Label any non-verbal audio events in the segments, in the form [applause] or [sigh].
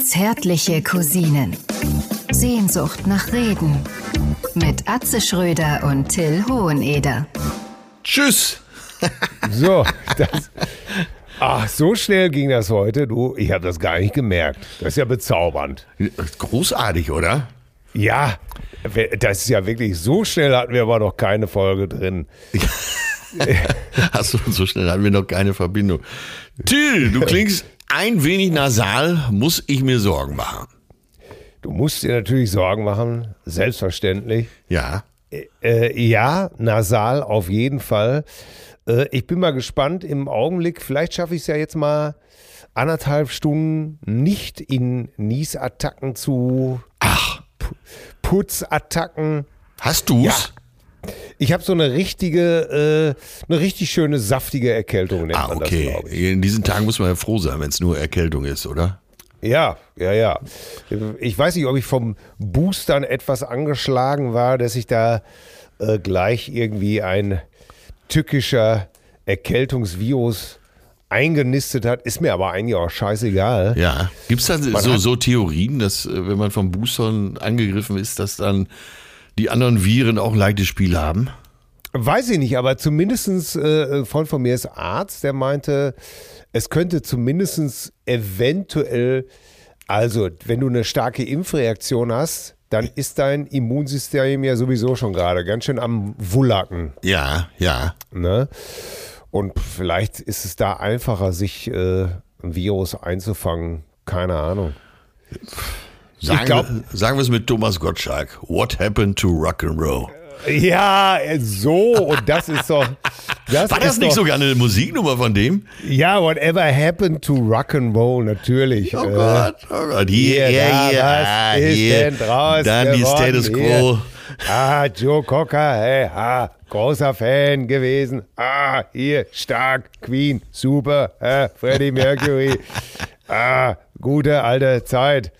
Zärtliche Cousinen. Sehnsucht nach Reden. Mit Atze Schröder und Till Hoheneder. Tschüss. So, das. Ach, so schnell ging das heute. Du, ich habe das gar nicht gemerkt. Das ist ja bezaubernd. Großartig, oder? Ja, das ist ja wirklich so schnell hatten wir aber noch keine Folge drin. [laughs] Hast du so schnell hatten wir noch keine Verbindung. Till, du klingst ein wenig nasal, muss ich mir Sorgen machen. Du musst dir natürlich Sorgen machen, selbstverständlich. Ja. Äh, ja, nasal auf jeden Fall. Äh, ich bin mal gespannt im Augenblick. Vielleicht schaffe ich es ja jetzt mal anderthalb Stunden nicht in Niesattacken zu. Ach. Putzattacken. Hast du's? Ja. Ich habe so eine richtige, äh, eine richtig schöne saftige Erkältung. Nennt ah, okay. Das, In diesen Tagen muss man ja froh sein, wenn es nur Erkältung ist, oder? Ja, ja, ja. Ich weiß nicht, ob ich vom Boostern etwas angeschlagen war, dass ich da äh, gleich irgendwie ein tückischer Erkältungsvirus eingenistet hat, ist mir aber eigentlich auch scheißegal. Ja. Gibt es da so, so Theorien, dass äh, wenn man vom Boostern angegriffen ist, dass dann die anderen Viren auch ein leichtes Spiel haben? Weiß ich nicht, aber zumindest äh, von, von mir ist Arzt, der meinte, es könnte zumindest eventuell, also wenn du eine starke Impfreaktion hast, dann ist dein Immunsystem ja sowieso schon gerade ganz schön am Wullacken. Ja, ja. Ne? Und vielleicht ist es da einfacher, sich äh, ein Virus einzufangen. Keine Ahnung. Sagen, glaub, sagen wir es mit Thomas Gottschalk. What happened to Rock'n'Roll? Ja, so, und das ist doch. Das War das nicht doch, sogar eine Musiknummer von dem? Ja, whatever happened to Rock'n'Roll, natürlich. Oh Gott, oh Gott. Hier, hier, hier, hier, ah, was ist hier. denn draus Dann die? Status Quo. Ah, Joe Cocker, hey, ah, großer Fan gewesen. Ah, hier, stark, Queen, super, ah, Freddie Mercury. [laughs] Ah, gute alte Zeit.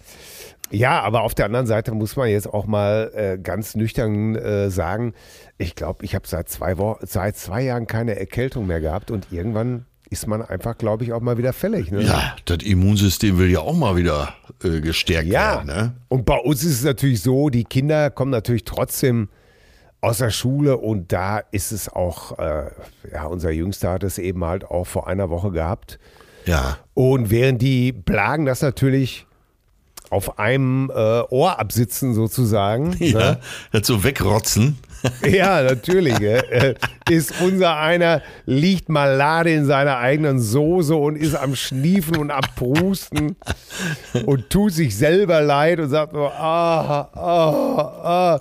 Ja, aber auf der anderen Seite muss man jetzt auch mal äh, ganz nüchtern äh, sagen, ich glaube, ich habe seit zwei Wochen, seit zwei Jahren keine Erkältung mehr gehabt und irgendwann ist man einfach, glaube ich, auch mal wieder fällig. Ne? Ja, das Immunsystem will ja auch mal wieder äh, gestärkt ja. werden. Ne? Und bei uns ist es natürlich so, die Kinder kommen natürlich trotzdem aus der Schule und da ist es auch, äh, ja, unser Jüngster hat es eben halt auch vor einer Woche gehabt. Ja. Und während die Plagen das natürlich auf einem äh, Ohr absitzen sozusagen. [laughs] Ja, ne? so wegrotzen. [laughs] Ja, natürlich. äh, ist unser einer, liegt malade in seiner eigenen Soße und ist am Schniefen und am Prusten und tut sich selber leid und sagt nur, ah, ah, ah.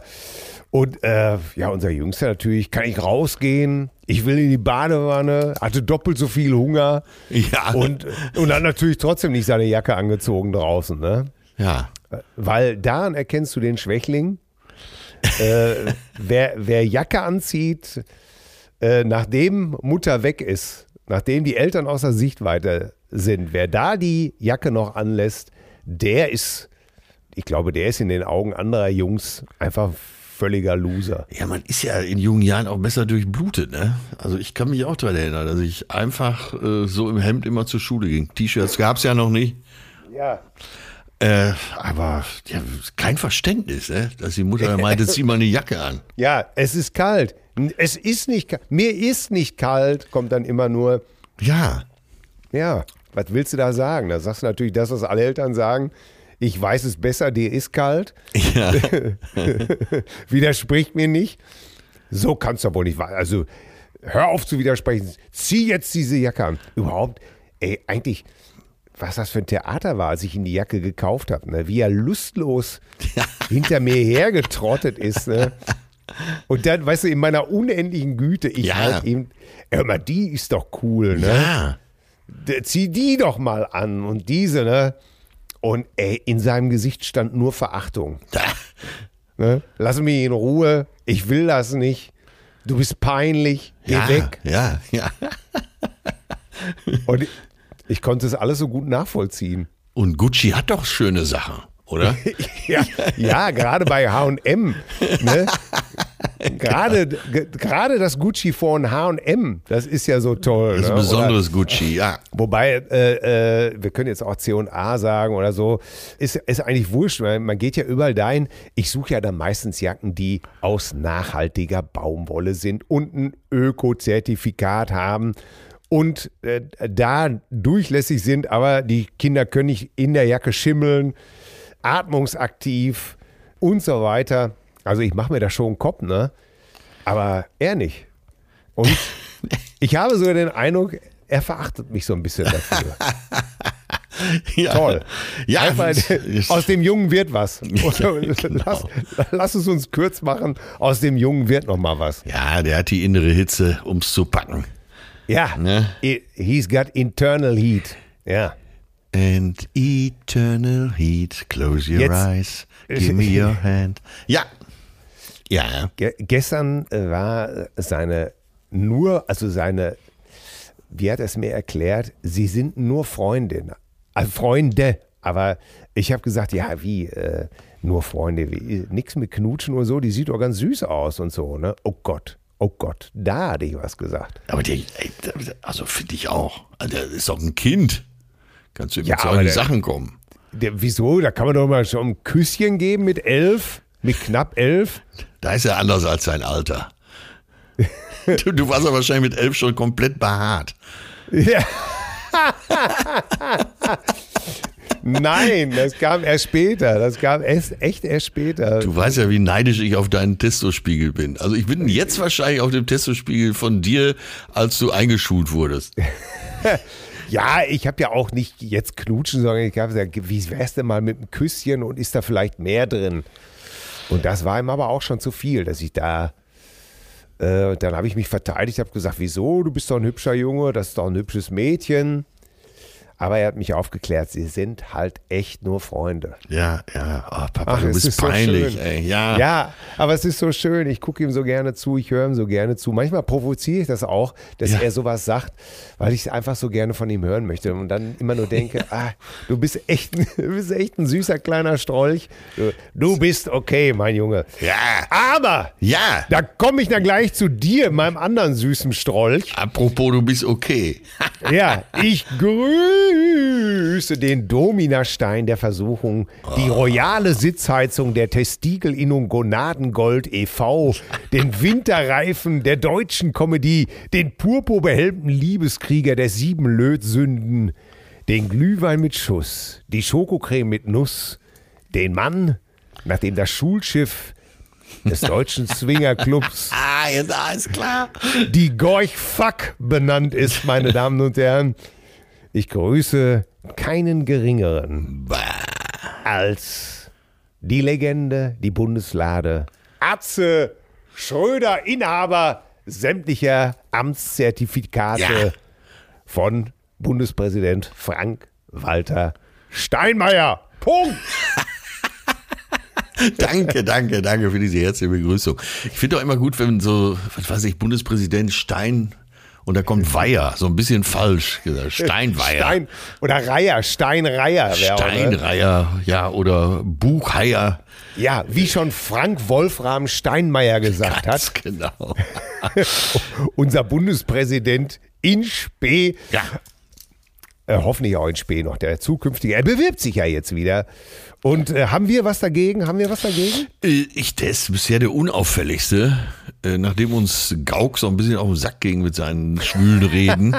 Und äh, ja, unser Jüngster natürlich, kann ich rausgehen? Ich will in die Badewanne, hatte doppelt so viel Hunger. Ja. Und, und hat natürlich trotzdem nicht seine Jacke angezogen draußen, ne? Ja. Weil daran erkennst du den Schwächling. äh, [laughs] wer, wer Jacke anzieht, äh, nachdem Mutter weg ist, nachdem die Eltern außer Sichtweite sind, wer da die Jacke noch anlässt, der ist, ich glaube, der ist in den Augen anderer Jungs einfach völliger Loser. Ja, man ist ja in jungen Jahren auch besser durchblutet, ne? Also ich kann mich auch daran erinnern, dass ich einfach äh, so im Hemd immer zur Schule ging. T-Shirts gab es ja noch nicht. Ja. Äh, aber ja, kein Verständnis, ne? dass die Mutter meinte, zieh mal eine Jacke an. [laughs] Ja, es ist kalt. Es ist nicht kalt. Mir ist nicht kalt, kommt dann immer nur. Ja. Ja, was willst du da sagen? Da sagst du natürlich das, was alle Eltern sagen. Ich weiß es besser, dir ist kalt. Ja. [laughs] Widerspricht mir nicht. So kannst du wohl nicht. Also hör auf zu widersprechen. Zieh jetzt diese Jacke an. Überhaupt, ey, eigentlich was das für ein Theater war, als ich ihn die Jacke gekauft habe. Ne? Wie er lustlos [laughs] hinter mir hergetrottet ist. Ne? Und dann, weißt du, in meiner unendlichen Güte, ich Ja. halt ihm, hör mal, die ist doch cool, ne? Ja. Zieh die doch mal an und diese, ne? Und ey, in seinem Gesicht stand nur Verachtung. Ne? Lass mich in Ruhe, ich will das nicht. Du bist peinlich, geh ja. weg. Ja, ja. Und ich konnte es alles so gut nachvollziehen. Und Gucci hat doch schöne Sachen, oder? [laughs] Ja, ja gerade bei H&M. Ne? Gerade, ge- gerade das Gucci von H&M, das ist ja so toll. Das ist ne? ein besonderes Gucci, ja. Wobei, äh, äh, wir können jetzt auch C&A sagen oder so, ist, ist eigentlich wurscht, weil man geht ja überall dahin. Ich suche ja dann meistens Jacken, die aus nachhaltiger Baumwolle sind und ein Öko-Zertifikat haben und äh, da durchlässig sind, aber die Kinder können nicht in der Jacke schimmeln, atmungsaktiv und so weiter. Also ich mache mir da schon einen Kopf, ne? Aber er nicht. Und [laughs] ich habe sogar den Eindruck, er verachtet mich so ein bisschen dafür. [laughs] ja. Toll. Ja, Einfach, [laughs] ist- aus dem Jungen wird was. genau. lass, lass es uns kurz machen. Aus dem Jungen wird noch mal was. ja, der hat die innere Hitze, ums zu packen. Ja, Ne? I- he's got internal heat. Ja. And eternal heat, close your Jetzt- eyes, give me your hand. Ja. Ja. Ge gestern äh, war seine nur, also seine, wie hat er es mir erklärt, sie sind nur Freundin, also Freunde. Aber ich habe gesagt, ja, wie, äh, nur Freunde, wie, nix mit Knutschen oder so, die sieht doch ganz süß aus und so, ne? Oh Gott, oh Gott, da hatte ich was gesagt. Aber der, ey, also finde ich auch. Also, Der ist doch ein Kind. Kannst du immer Ja, zu solchen Sachen kommen. Der, wieso? Da kann man doch mal schon ein Küsschen geben mit elf, mit knapp elf. Da ist er anders als sein Alter. [laughs] Du, du warst ja wahrscheinlich mit elf schon komplett behaart. Ja. [laughs] Nein, das kam erst später. Das kam erst, echt erst später. Du weißt ja, wie neidisch ich auf deinen Testospiegel bin. Also ich bin jetzt wahrscheinlich auf dem Testospiegel von dir, als du eingeschult wurdest. [laughs] Ja, ich habe ja auch nicht jetzt knutschen, sondern ich habe gesagt, wie wär's denn mal mit einem Küsschen und ist da vielleicht mehr drin? Und das war ihm aber auch schon zu viel, dass ich da. Äh, dann habe ich mich verteidigt, habe gesagt, wieso? Du bist doch ein hübscher Junge, das ist doch ein hübsches Mädchen. Aber er hat mich aufgeklärt, sie sind halt echt nur Freunde. Ja, ja. Oh, Papa, Ach, du bist ist so peinlich, schön. ey. Ja. Ja, aber es ist so schön. Ich gucke ihm so gerne zu, ich höre ihm so gerne zu. Manchmal provoziere ich das auch, dass Ja. er sowas sagt, weil ich es einfach so gerne von ihm hören möchte und dann immer nur denke, [laughs] ah, du bist echt, ein- [laughs] du bist echt ein süßer kleiner Strolch. Du, du bist okay, mein Junge. Ja. Aber Ja. da komme ich dann gleich zu dir, meinem anderen süßen Strolch. Apropos, du bist okay. Ja, [laughs] ich grüße den Dominastein der Versuchung, die royale Sitzheizung der Testikelinnung Gonadengold e.V., den Winterreifen der deutschen Komödie, den purpurbehelmten Liebeskrieger der sieben Lötsünden, den Glühwein mit Schuss, die Schokocreme mit Nuss, den Mann, nachdem das Schulschiff des deutschen [laughs] Swingerclubs Ah, jetzt alles klar. die Gorch Fuck benannt ist, meine Damen und Herren. Ich grüße keinen geringeren als die Legende, die Bundeslade, Atze Schröder, Inhaber sämtlicher Amtszertifikate Ja. von Bundespräsident Frank-Walter Steinmeier. Punkt. [laughs] Danke, danke, danke für diese herzliche Begrüßung. Ich finde auch immer gut, wenn so, was weiß ich, Bundespräsident Stein und da kommt Weiher, so ein bisschen falsch gesagt. [laughs] Steinweiher. Stein oder Reiher, Steinreiher. ne? Steinreiher, ja, oder Buchheier. Ja, wie schon Frank Wolfram Steinmeier gesagt Ganz hat, genau. [laughs] unser Bundespräsident in Spee, Ja. äh, hoffentlich auch in Spee noch, der zukünftige, er bewirbt sich ja jetzt wieder. Und äh, haben wir was dagegen? Haben wir was dagegen? Äh, Ich, der ist bisher der unauffälligste, äh, nachdem uns Gauck so ein bisschen auf den Sack ging mit seinen schwülen Reden.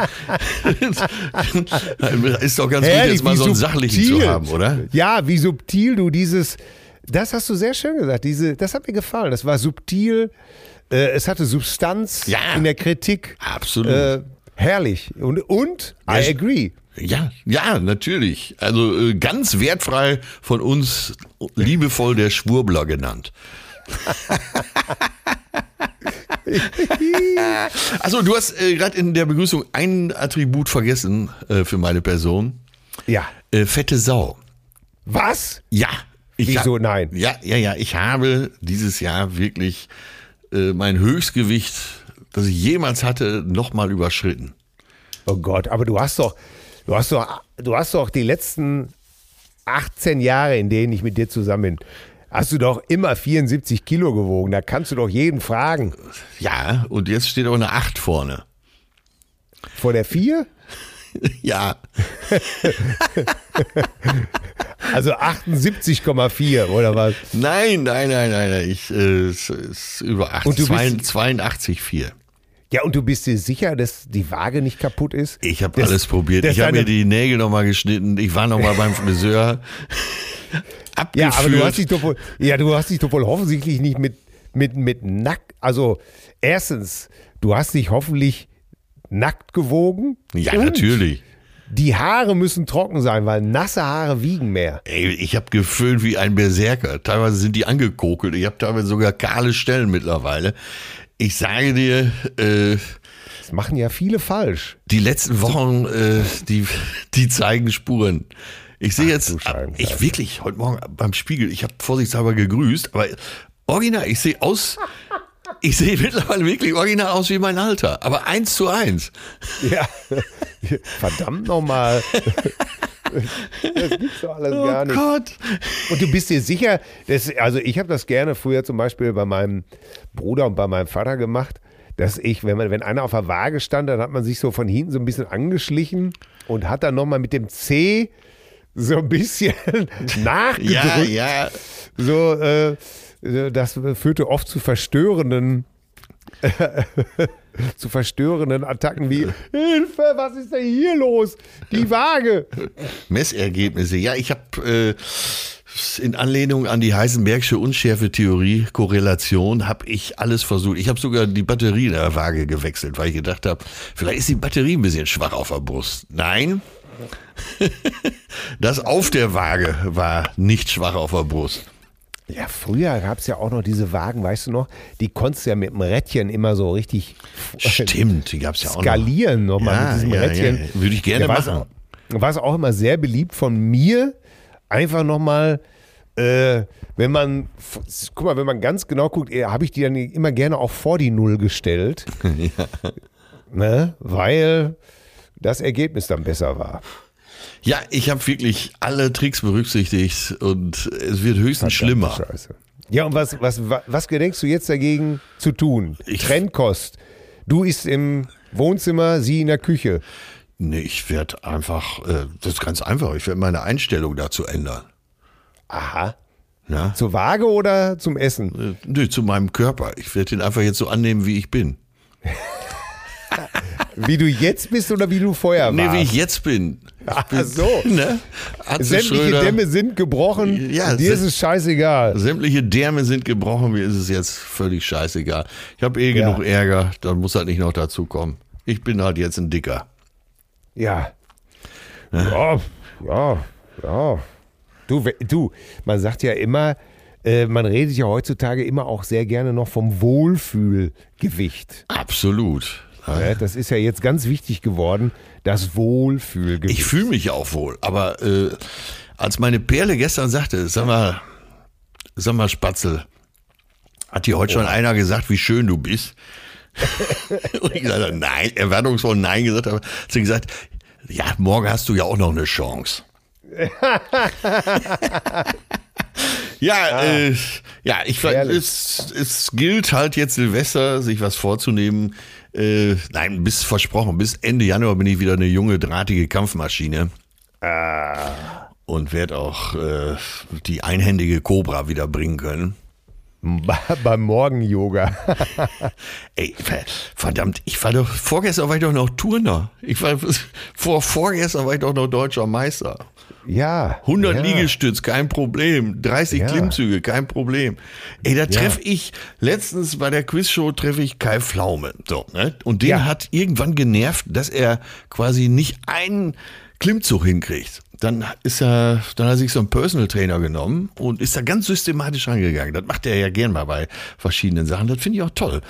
[laughs] ist doch ganz gut, Herrlich, jetzt mal so einen sachlichen zu haben, oder? Ja, wie subtil du dieses, das hast du sehr schön gesagt, diese, das hat mir gefallen. Das war subtil, äh, es hatte Substanz Ja. in der Kritik. Absolut. Äh, herrlich. Und, und I agree. Ja, ja, natürlich. Also äh, ganz wertfrei von uns liebevoll der Schwurbler genannt. [laughs] also du hast äh, gerade in der Begrüßung ein Attribut vergessen äh, für meine Person. Ja. Äh, fette Sau. Was? Ja. Ich Wieso nein? Ja, ja, ja. Ich habe dieses Jahr wirklich äh, mein Höchstgewicht, das ich jemals hatte, nochmal überschritten. Oh Gott, aber du hast doch, du hast doch, du hast doch die letzten 18 Jahre, in denen ich mit dir zusammen bin, hast du doch immer 74 Kilo gewogen. Da kannst du doch jeden fragen. Ja, und jetzt steht auch eine 8 vorne. Vor der 4? [laughs] Ja, [laughs] Also 78,4 oder was? nein, nein, nein, nein, nein. Ich, äh, es ist über 8, Und du bist- 82,4. Ja, und du bist dir sicher, dass die Waage nicht kaputt ist? Ich habe alles probiert. Ich habe mir die Nägel nochmal geschnitten. Ich war nochmal beim Friseur. Abgeführt. [laughs] Ja, aber du hast dich doch wohl, ja, du hast dich doch wohl offensichtlich nicht mit, mit, mit nackt, also erstens, du hast dich hoffentlich nackt gewogen. ja, natürlich. Die Haare müssen trocken sein, weil nasse Haare wiegen mehr. Ey, ich habe geföhnt wie ein Berserker. Teilweise sind die angekokelt. Ich habe teilweise sogar kahle Stellen mittlerweile. Ich sage dir, äh, Das machen ja viele falsch. die letzten Wochen, äh, die, die zeigen Spuren. Ich sehe jetzt, ich wirklich, heute Morgen beim Spiegel, ich habe vorsichtshalber gegrüßt, aber original, ich sehe aus, ich sehe [laughs] mittlerweile wirklich original aus wie mein Alter, aber eins zu eins. Ja. [laughs] Verdammt nochmal. [laughs] Das gibt's doch alles gar oh nicht. Gott. Und du bist dir sicher, dass, also ich habe das gerne früher zum Beispiel bei meinem Bruder und bei meinem Vater gemacht, dass ich, wenn man, wenn einer auf der Waage stand, dann hat man sich so von hinten so ein bisschen angeschlichen und hat dann nochmal mit dem C so ein bisschen [laughs] nachgedrückt. Ja, ja. So, äh, das führte oft zu verstörenden [laughs] zu verstörenden Attacken wie Hilfe, was ist denn hier los? Die Waage. Messergebnisse. Ja, ich habe äh, in Anlehnung an die Heisenbergsche Unschärfe-Theorie, Korrelation, habe ich alles versucht. Ich habe sogar die Batterie der Waage gewechselt, weil ich gedacht habe, vielleicht ist die Batterie ein bisschen schwach auf der Brust. Nein, [laughs] das auf der Waage war nicht schwach auf der Brust. Ja, früher gab es ja auch noch diese Wagen, weißt du noch? Die konntest du ja mit dem Rädchen immer so richtig Stimmt, die gab es ja auch noch. skalieren nochmal Ja, mit diesem ja, Rädchen. ja. Würde ich gerne war's machen. War es auch immer sehr beliebt von mir, einfach nochmal, äh, wenn man, guck mal, wenn man ganz genau guckt, äh, habe ich die dann immer gerne auch vor die Null gestellt. [laughs] ne? Weil das Ergebnis dann besser war. Ja, ich habe wirklich alle Tricks berücksichtigt und es wird höchstens schlimmer. Scheiße. Ja, und was, was, wa- was gedenkst du jetzt dagegen zu tun? Ich- Trennkost. Du isst im Wohnzimmer, sie in der Küche. Nee, ich werde einfach, äh, das ist ganz einfach, ich werde meine Einstellung dazu ändern. Aha. Ja? Zur Waage oder zum Essen? Äh, Nö, zu meinem Körper. Ich werde ihn einfach jetzt so annehmen, wie ich bin. [laughs] Wie du jetzt bist oder wie du vorher Nee, warst? wie ich jetzt bin. Ach so. [laughs] Ne? Sämtliche Schröder, Dämme sind gebrochen. Ja, dir ist es scheißegal. sämtliche Därme sind gebrochen, mir ist es jetzt völlig scheißegal. Ich habe eh Ja. genug Ärger, dann muss halt nicht noch dazu kommen. Ich bin halt jetzt ein Dicker. Ja. Ja, ja, ja. Du, du, man sagt ja immer, äh, man redet ja heutzutage immer auch sehr gerne noch vom Wohlfühlgewicht. Absolut. Ja, das ist ja jetzt ganz wichtig geworden, das Wohlfühlgewicht. Ich fühle mich auch wohl, aber äh, als meine Perle gestern sagte, sag mal, sag mal Spatzel, hat dir heute schon einer gesagt, wie schön du bist? [laughs] Und ich gesagt nein, erwartungsvoll nein gesagt, aber hat sie gesagt, ja, morgen hast du ja auch noch eine Chance. [laughs] ja, äh, ja, ich es, es gilt halt jetzt Silvester, sich was vorzunehmen. Äh, nein, bis versprochen, bis Ende Januar bin ich wieder eine junge, drahtige Kampfmaschine. Und werde auch äh, die einhändige Cobra wieder bringen können. [laughs] Beim Morgen-Yoga. [laughs] Ey, ver- verdammt, ich war doch, vorgestern war ich doch noch Turner. Ich war, vor, vorgestern war ich doch noch deutscher Meister. Ja. 100 ja. Liegestütz, kein Problem. 30 Ja. Klimmzüge, kein Problem. Ey, da treffe ich, letztens bei der Quizshow treffe ich Kai Pflaume. So, ne? Und den Ja. hat irgendwann genervt, dass er quasi nicht einen Klimmzug hinkriegt. Dann ist er, dann hat er sich so einen Personal Trainer genommen und ist da ganz systematisch rangegangen. Das macht er ja gern mal bei verschiedenen Sachen. Das finde ich auch toll.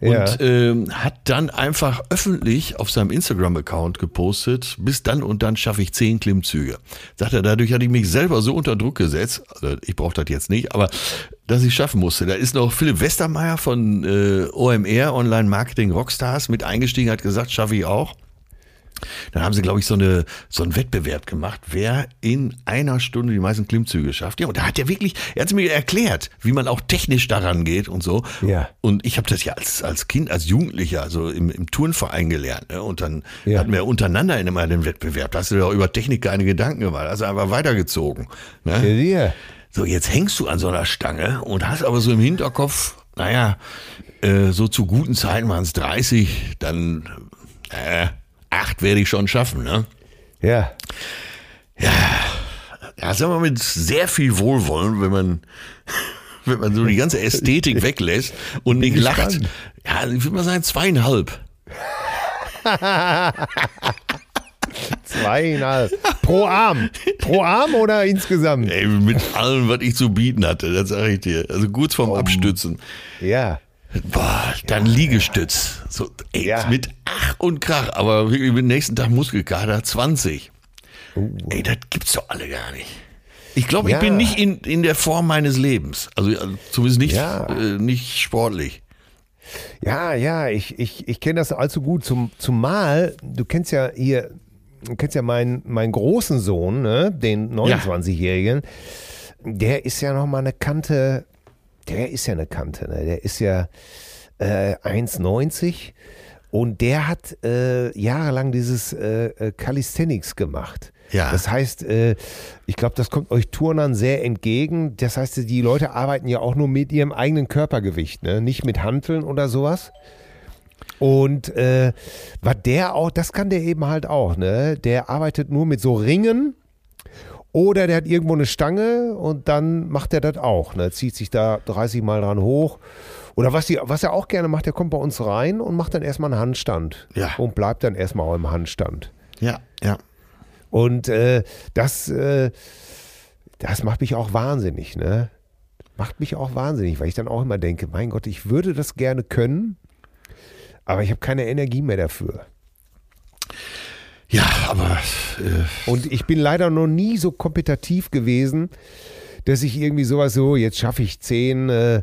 Und Ja. ähm, hat dann einfach öffentlich auf seinem Instagram-Account gepostet, bis dann und dann schaffe ich zehn Klimmzüge. Sagt er, dadurch hatte ich mich selber so unter Druck gesetzt, also ich brauche das jetzt nicht, aber dass ich schaffen musste. Da ist noch Philipp Westermeier von äh, OMR, Online Marketing Rockstars, mit eingestiegen, hat gesagt, schaffe ich auch. Dann haben sie, glaube ich, so, eine, so einen Wettbewerb gemacht, wer in einer Stunde die meisten Klimmzüge schafft. Ja, und da hat er wirklich, er hat mir erklärt, wie man auch technisch daran geht und so. Ja. Und ich habe das ja als, als Kind, als Jugendlicher, also im, im Turnverein gelernt. Ne? Und dann Ja. hatten wir untereinander immer den Wettbewerb. Da hast du dir auch über Technik keine Gedanken gemacht. Also einfach weitergezogen. Ja, Ne? dir. So, jetzt hängst du an so einer Stange und hast aber so im Hinterkopf, naja, äh, so zu guten Zeiten waren es 30, dann äh, acht werde ich schon schaffen, ne? Ja. Ja, sagen wir mit sehr viel Wohlwollen, wenn man, [laughs] wenn man so die ganze Ästhetik [laughs] weglässt und nicht lacht. Ja, ich würde mal sagen zweieinhalb. [laughs] Zweieinhalb. Pro Arm. Pro Arm oder insgesamt? Ey, mit allem, was ich zu bieten hatte, das sage ich dir. Also kurz vorm Abstützen. Ja. Boah, dann Liegestütz. So, ey, Ja. mit Ach und Krach, aber wirklich mit dem nächsten Tag Muskelkater 20. Ey, das gibt's doch alle gar nicht. Ich glaube, ich Ja. bin nicht in, in der Form meines Lebens. Also zumindest nicht, Ja. äh, nicht sportlich. Ja, ja, ich, ich, ich kenne das allzu gut. Zum, zumal, du kennst ja hier, du kennst ja meinen, meinen großen Sohn, ne, den 29-Jährigen, der ist ja nochmal eine Kante, der ist ja eine Kante, ne? der ist ja äh, 1,90 und der hat äh, jahrelang dieses äh, äh, Calisthenics gemacht. Ja. Das heißt, äh, ich glaube, das kommt euch Turnern sehr entgegen. Das heißt, die Leute arbeiten ja auch nur mit ihrem eigenen Körpergewicht, ne? nicht mit Hanteln oder sowas. Und äh, was der auch, das kann der eben halt auch, ne? Der arbeitet nur mit so Ringen oder der hat irgendwo eine Stange und dann macht er das auch, ne? Zieht sich da 30 Mal dran hoch. Oder was, die, was er auch gerne macht, der kommt bei uns rein und macht dann erstmal einen Handstand. Ja. Und bleibt dann erstmal auch im Handstand. Ja, ja. Und äh, das, äh, das macht mich auch wahnsinnig, ne? Macht mich auch wahnsinnig, weil ich dann auch immer denke, mein Gott, ich würde das gerne können, aber ich habe keine Energie mehr dafür. Ja, aber äh, Und ich bin leider noch nie so kompetitiv gewesen, dass ich irgendwie sowas so, jetzt schaffe ich zehn, äh,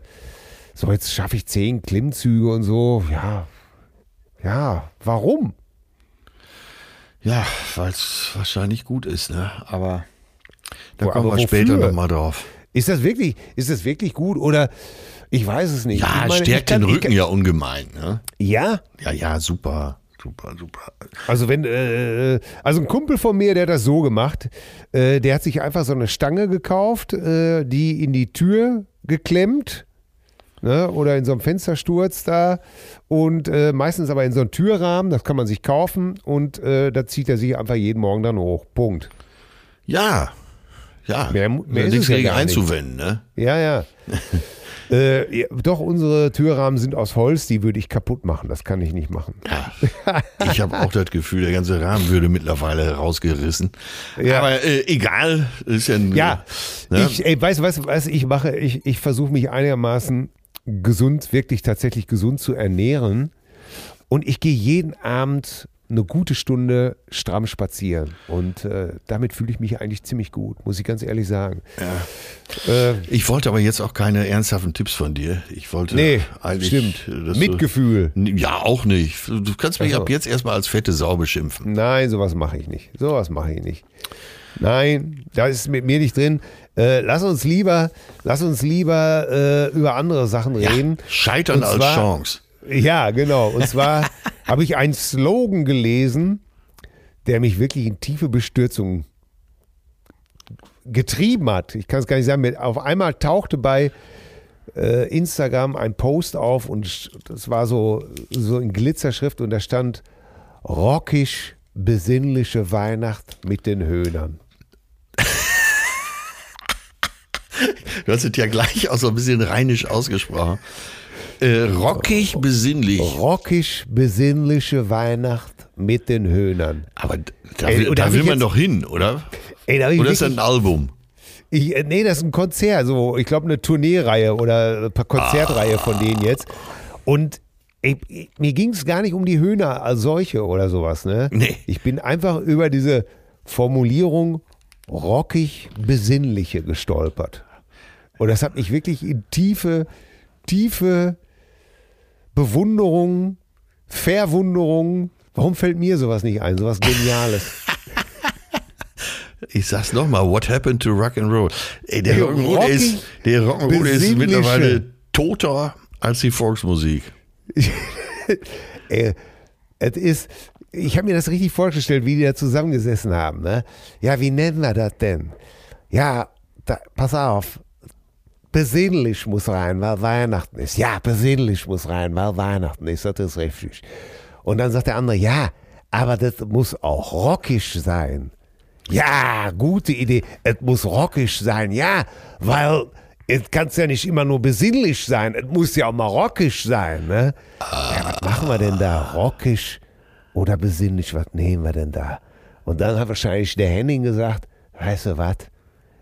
so jetzt schaffe ich zehn Klimmzüge und so. Ja, ja, warum? ja, weil es wahrscheinlich gut ist, ne? Aber da Wo- kommen aber wir später nochmal drauf. Ist das wirklich, ist das wirklich gut oder ich weiß es nicht. Ja, meine, stärkt den Rücken kann- ja ungemein, ne? Ja, Ja, ja, super, super, super. Also wenn, äh, also ein Kumpel von mir, der hat das so gemacht, äh, der hat sich einfach so eine Stange gekauft, äh, die in die Tür geklemmt, ne, oder in so einem Fenstersturz da und äh, meistens aber in so einem Türrahmen, das kann man sich kaufen und äh, da zieht er sich einfach jeden Morgen dann hoch. Punkt. Ja, ja. Mehr mehr ist nichts ja gegen nicht. einzuwenden, ne? Ja, ja. [laughs] äh. Doch, unsere Türrahmen sind aus Holz, die würde ich kaputt machen, das kann ich nicht machen. Ja. Ich habe auch das Gefühl, der ganze Rahmen würde mittlerweile rausgerissen. Ja. Aber äh, egal, ist ja ein, Ja, ne? ich, ey, weißt du, was, was ich mache? Ich, ich versuche mich einigermaßen gesund, wirklich tatsächlich gesund zu ernähren. Und ich gehe jeden Abend eine gute Stunde stramm spazieren. Und äh, damit fühle ich mich eigentlich ziemlich gut, muss ich ganz ehrlich sagen. Äh, Ich wollte aber jetzt auch keine ernsthaften Tipps von dir. Ich wollte nee, eigentlich. stimmt. dass du- Mitgefühl. Ja, auch nicht. Du kannst mich Ach so. ab jetzt erstmal als fette Sau beschimpfen. Nein, sowas mache ich nicht. Sowas mache ich nicht. Nein, da ist mit mir nicht drin. Äh, lass uns lieber, lass uns lieber äh, über andere Sachen reden. Scheitern Und als zwar- Chance. Ja, genau. Und zwar [laughs] habe ich einen Slogan gelesen, der mich wirklich in tiefe Bestürzung getrieben hat. Ich kann es gar nicht sagen. Auf einmal tauchte bei äh, Instagram ein Post auf und das war so, so in Glitzerschrift und da stand rockisch besinnliche Weihnacht mit den Höhnern. Du hast es ja gleich auch so ein bisschen rheinisch ausgesprochen. Äh, rockig, besinnlich. Rockisch besinnliche Weihnacht mit den Höhnern. Aber da Ey, da will man jetzt- doch hin, oder? Ey, Oder ist das wirklich- ein Album? Ich, äh, nee, das ist ein Konzert, so ich glaube eine Tourneereihe oder eine Konzertreihe von denen jetzt. Und ey, mir ging es gar nicht um die Höhner als solche oder sowas, ne? Nee. Ich bin einfach über diese Formulierung rockig besinnliche gestolpert. Und das hat mich wirklich in tiefe, tiefe Bewunderung, Verwunderung, Warum fällt mir sowas nicht ein? Sowas Geniales. Ich sag's nochmal, what happened to Rock and Roll? Ey, der Rock'n'Roll Rocky, ist, der Rock'n'Roll ist mittlerweile toter als die Volksmusik. [laughs] Ey, es ist, ich habe mir das richtig vorgestellt, wie die da zusammengesessen haben. Ne? Ja, wie nennen wir das denn? Ja, da, pass auf. Besinnlich muss rein, weil Weihnachten ist. Ja, besinnlich muss rein, weil Weihnachten ist. Das ist richtig. Und dann sagt der andere, ja, aber das muss auch rockisch sein. Ja, gute Idee. Es muss rockisch sein. Ja, weil es kann ja nicht immer nur besinnlich sein. Es muss ja auch mal rockisch sein. Ne? Ja, was machen wir denn da? Rockisch oder besinnlich? Was nehmen wir denn da? Und dann hat wahrscheinlich der Henning gesagt, weißt du was?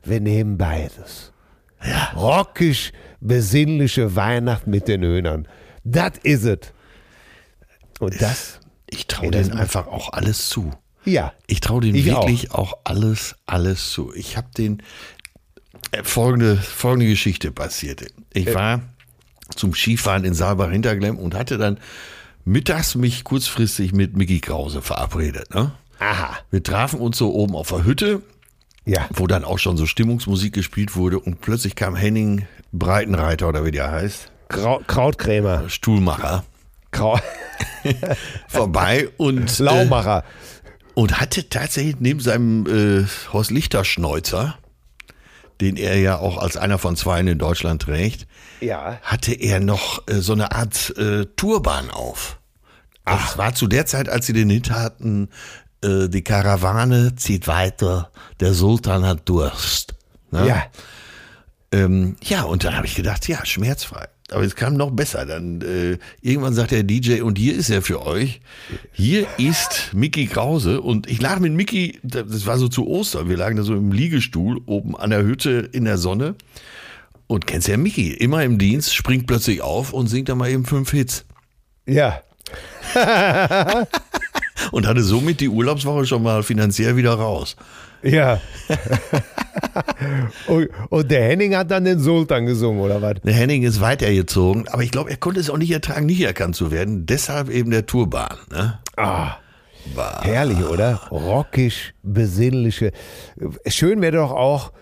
Wir nehmen beides. Ja. Rockisch, besinnliche Weihnacht mit den Höhnern. Das is is es. Und das, Ich traue denen einfach auch alles zu. ja. Ich traue denen Ich wirklich auch. alles, alles zu. Ich habe den äh, folgende, folgende Geschichte passierte. Ich war zum Skifahren in Saalbach Hinterglemm und hatte dann mittags mich kurzfristig mit Mickey Krause verabredet. Ne? Aha. Wir trafen uns so oben auf der Hütte, Ja. wo dann auch schon so Stimmungsmusik gespielt wurde und plötzlich kam Henning Breitenreiter oder wie der heißt, Krau Krautkrämer. Stuhlmacher, Krau [laughs] vorbei und äh, Laumacher. und hatte tatsächlich neben seinem äh, Horst Lichter Schnäuzer, den er ja auch als einer von zwei in Deutschland trägt, ja. hatte er noch äh, so eine Art äh, Turban auf. Das war zu der Zeit, als sie den Hit hatten, äh, die Karawane zieht weiter, der Sultan hat Durst. Ne? Ja. Ähm, ja, und dann habe ich gedacht, ja, schmerzfrei. Aber es kam noch besser. Dann äh, irgendwann sagt der DJ, und hier ist er für euch. Hier ist Mickey Krause. Und ich lag mit Mickey, das war so zu Ostern, wir lagen da so im Liegestuhl oben an der Hütte in der Sonne. Und kennst ja Mickey, immer im Dienst, springt plötzlich auf und singt dann mal eben fünf Hits. Ja. [laughs] Und hatte somit die Urlaubswoche schon mal finanziell wieder raus. Ja. [laughs] und, und der Henning hat dann den Sultan gesungen, oder was? Der Henning ist weitergezogen, aber ich glaube, er konnte es auch nicht ertragen, nicht erkannt zu werden. Deshalb eben der Turban. Ne? Ah. Herrlich, oder? Rockisch, besinnliche. Schön wäre doch auch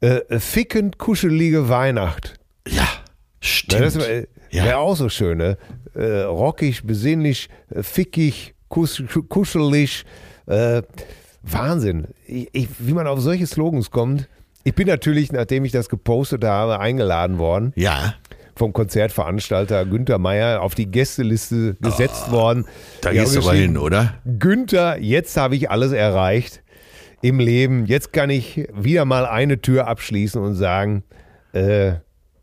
äh, fickend kuschelige Weihnacht. Ja, Ja, stimmt. das wäre Ja. wär auch so schön, ne? Äh, rockig, besinnlich, äh, fickig, kus kuschelig. Äh, Wahnsinn. Ich, ich, wie man auf solche Slogans kommt. Ich bin natürlich, nachdem ich das gepostet habe, eingeladen worden ja, vom Konzertveranstalter Günther Meier auf die Gästeliste gesetzt worden. Ah, da gehst du geschrieben, hin, oder? Günther, jetzt habe ich alles erreicht im Leben. Jetzt kann ich wieder mal eine Tür abschließen und sagen, äh,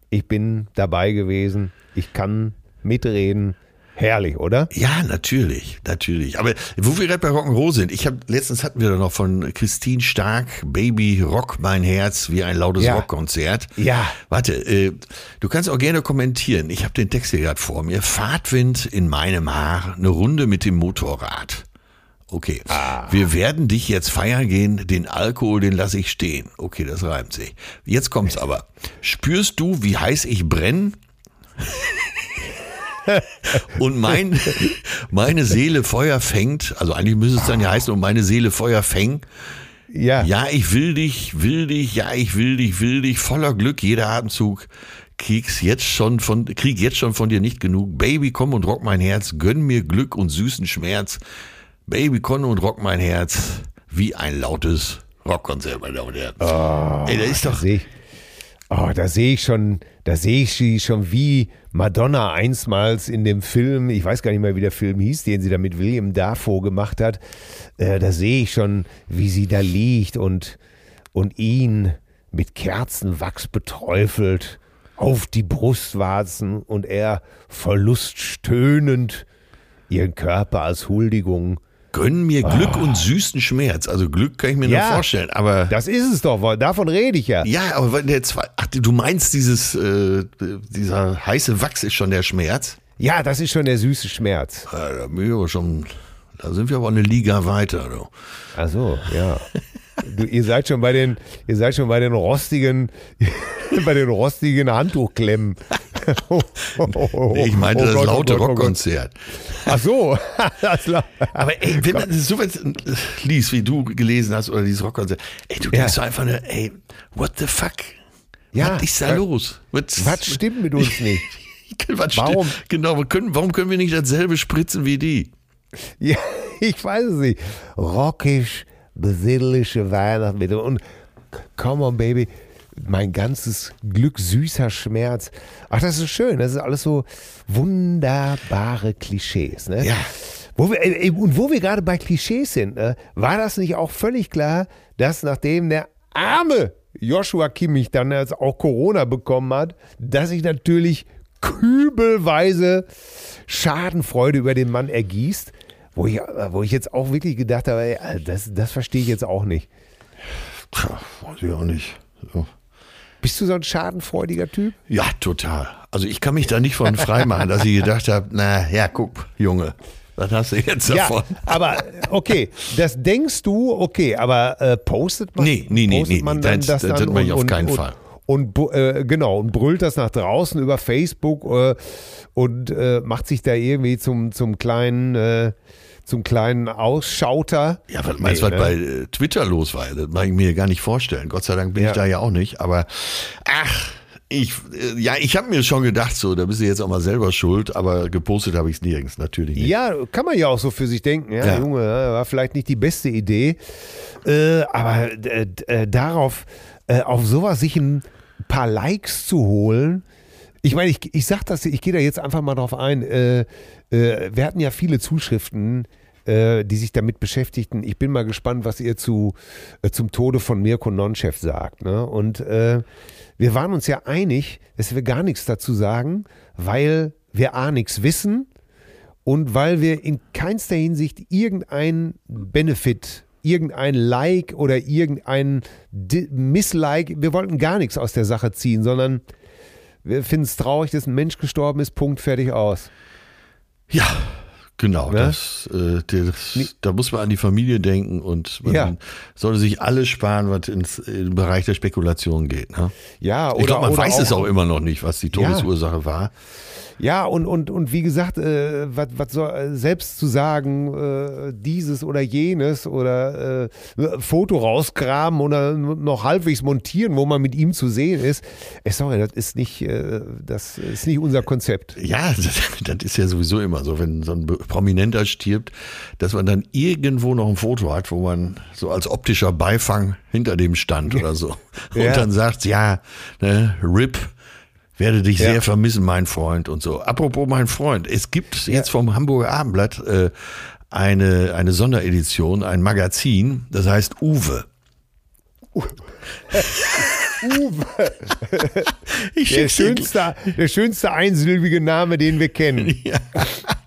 ich bin dabei gewesen. Ich kann mitreden. Herrlich, oder? Ja, natürlich, natürlich. Aber wo wir gerade bei Rock'n'Roll sind, ich habe letztens hatten wir da noch von Christine Stark, Baby Rock mein Herz, wie ein lautes Ja. Rockkonzert. Ja. Warte, äh, du kannst auch gerne kommentieren. Ich habe den Text hier gerade vor mir. Fahrtwind in meinem Haar, eine Runde mit dem Motorrad. Okay. Wir werden dich jetzt feiern gehen, den Alkohol, den lasse ich stehen. Okay, das reimt sich. Jetzt kommt's aber. Spürst du, wie heiß ich brenne? Und mein, meine Seele Feuer fängt, also eigentlich müsste es dann ja heißen, und meine Seele Feuer fängt. Ja. Ja, ich will dich, will dich, ja, ich will dich, will dich, voller Glück, jeder Atemzug. Krieg's jetzt schon von, krieg jetzt schon von dir nicht genug. Baby, komm und rock mein Herz, gönn mir Glück und süßen Schmerz. Baby, komm und rock mein Herz, wie ein lautes Rockkonzert, meine Damen und Herren. Ey, da ist doch, ich, oh, da sehe ich schon, da sehe ich sie schon wie Madonna einstmals in dem Film, ich weiß gar nicht mehr, wie der Film hieß, den sie da mit William Dafoe gemacht hat. Äh, da sehe ich schon, wie sie da liegt und, und ihn mit Kerzenwachs beträufelt auf die Brustwarzen und er verluststöhnend ihren Körper als Huldigung. Gönn mir Glück und süßen Schmerz. Also Glück kann ich mir Ja. nur vorstellen, aber. Das ist es doch, weil davon rede ich ja. Ja, aber der zwei, ach, du meinst dieses, äh, dieser heiße Wachs ist schon der Schmerz? Ja, das ist schon der süße Schmerz. Ja, da, bin ich aber schon, da sind wir aber eine Liga weiter. Du. Ach so, ja. Du, ihr seid schon bei den, ihr seid schon bei den rostigen, [laughs] bei den rostigen Handtuchklemmen. Oh, oh, oh. Ich meinte Oh das Gott, oh laute oh. Rockkonzert. Ach so. [laughs] Aber ey, wenn man sowas liest, wie du gelesen hast, oder dieses Rockkonzert, ey, du denkst Ja. so einfach nur, ey, what the fuck? Ja. Was ist da los? Was, Was stimmt mit uns [laughs] nicht? was Warum? Stimmt, genau, können, warum können wir nicht dasselbe spritzen wie die? Ja, [laughs] ich weiß es nicht. Rockisch, besinnliche Weihnachten. Und come on, Baby. Mein ganzes Glück, süßer Schmerz. Ach, das ist schön. Das ist alles so wunderbare Klischees. Ne? Ja. Wo wir, äh, und wo wir gerade bei Klischees sind, ne, war das nicht auch völlig klar, dass nachdem der arme Joshua Kimmich dann jetzt auch Corona bekommen hat, dass sich natürlich kübelweise Schadenfreude über den Mann ergießt, wo ich, wo ich jetzt auch wirklich gedacht habe, ey, das, das verstehe ich jetzt auch nicht. Tja, weiß ich auch nicht. So. Bist du so ein schadenfreudiger Typ? Ja, total. Also ich kann mich da nicht von frei machen, dass ich gedacht habe, na ja, guck, Junge, was hast du jetzt davon? Ja, aber okay, das denkst du, okay, aber äh, postet man, Nee, nee, nee, postet nee, man nee, dann das- das, das dann mache ich und, auf keinen und, Fall. Und, äh, genau, und brüllt das nach draußen über Facebook äh, und äh, macht sich da irgendwie zum, zum kleinen, äh, zum kleinen Ausschauter. Ja, was meinst du, Nee, was ne? bei äh, Twitter los war? Das mag ich mir gar nicht vorstellen. Gott sei Dank bin Ja. ich da ja auch nicht. Aber ach, ich, äh, ja, ich habe mir schon gedacht, so, da bist du jetzt auch mal selber schuld, aber gepostet habe ich es nirgends, natürlich nicht. Ja, kann man ja auch so für sich denken. Ja, Ja. Junge, war vielleicht nicht die beste Idee. Äh, aber äh, äh, darauf, äh, auf sowas sich ein paar Likes zu holen. Ich meine, ich, ich sag das, ich gehe da jetzt einfach mal drauf ein. Äh, äh, wir hatten ja viele Zuschriften, äh, die sich damit beschäftigten. Ich bin mal gespannt, was ihr zu, äh, zum Tode von Mirko Nonchef sagt. Ne? Und äh, wir waren uns ja einig, dass wir gar nichts dazu sagen, weil wir A nichts wissen und weil wir in keinster Hinsicht irgendein Benefit, irgendein Like oder irgendein Misslike, wir wollten gar nichts aus der Sache ziehen, sondern wir finden es traurig, dass ein Mensch gestorben ist, Punkt, fertig aus. Ja, genau. Ne? Das, äh, das, da muss man an die Familie denken und man Ja. sollte sich alles sparen, was ins im Bereich der Spekulation geht. Ne? Ja, oder, ich glaube, man weiß es auch immer noch nicht, was die Ja. Todesursache war. Ja, und, und, und wie gesagt, äh, was, was soll, äh, selbst zu sagen, äh, dieses oder jenes oder äh, Foto rausgraben oder noch halbwegs montieren, wo man mit ihm zu sehen ist, äh, sorry, das ist nicht, äh, das ist nicht unser Konzept. Ja, das, [laughs] das ist ja sowieso immer so, wenn so ein Prominenter stirbt, dass man dann irgendwo noch ein Foto hat, wo man so als optischer Beifang hinter dem stand oder so. [laughs] Und Ja. dann sagt, ja, ne, RIP, werde dich Ja. sehr vermissen, mein Freund und so. Apropos mein Freund, es gibt jetzt vom Hamburger Abendblatt äh, eine, eine Sonderedition, ein Magazin, das heißt Uwe. [laughs] Uwe, [laughs] Ich der dir schönste, der schönste einsilbige Name, den wir kennen. [laughs] Ja,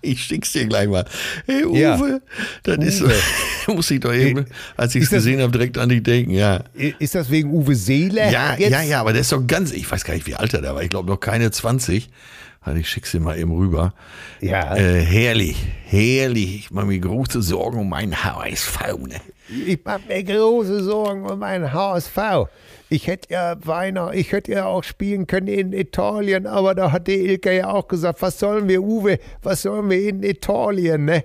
ich schick's dir gleich mal. Hey Uwe, Ja. das ist so, [laughs] muss ich doch eben, als ich es Ist gesehen habe, direkt an dich denken, ja. Ist das wegen Uwe Seele? Ja, jetzt? ja, ja, aber der ist doch ganz, ich weiß gar nicht, wie alt er da war, ich glaube noch keine 20. Also ich schick's dir mal eben rüber. Ja. Äh, herrlich, herrlich. Ich mache mir große Sorgen um meinen HSV. Ne? Ich mache mir große Sorgen um meinen HSV. Ich hätte ja beinahe, ich hätte ja auch spielen können in Italien, aber da hat die Ilke ja auch gesagt, was sollen wir, Uwe, was sollen wir in Italien, ne?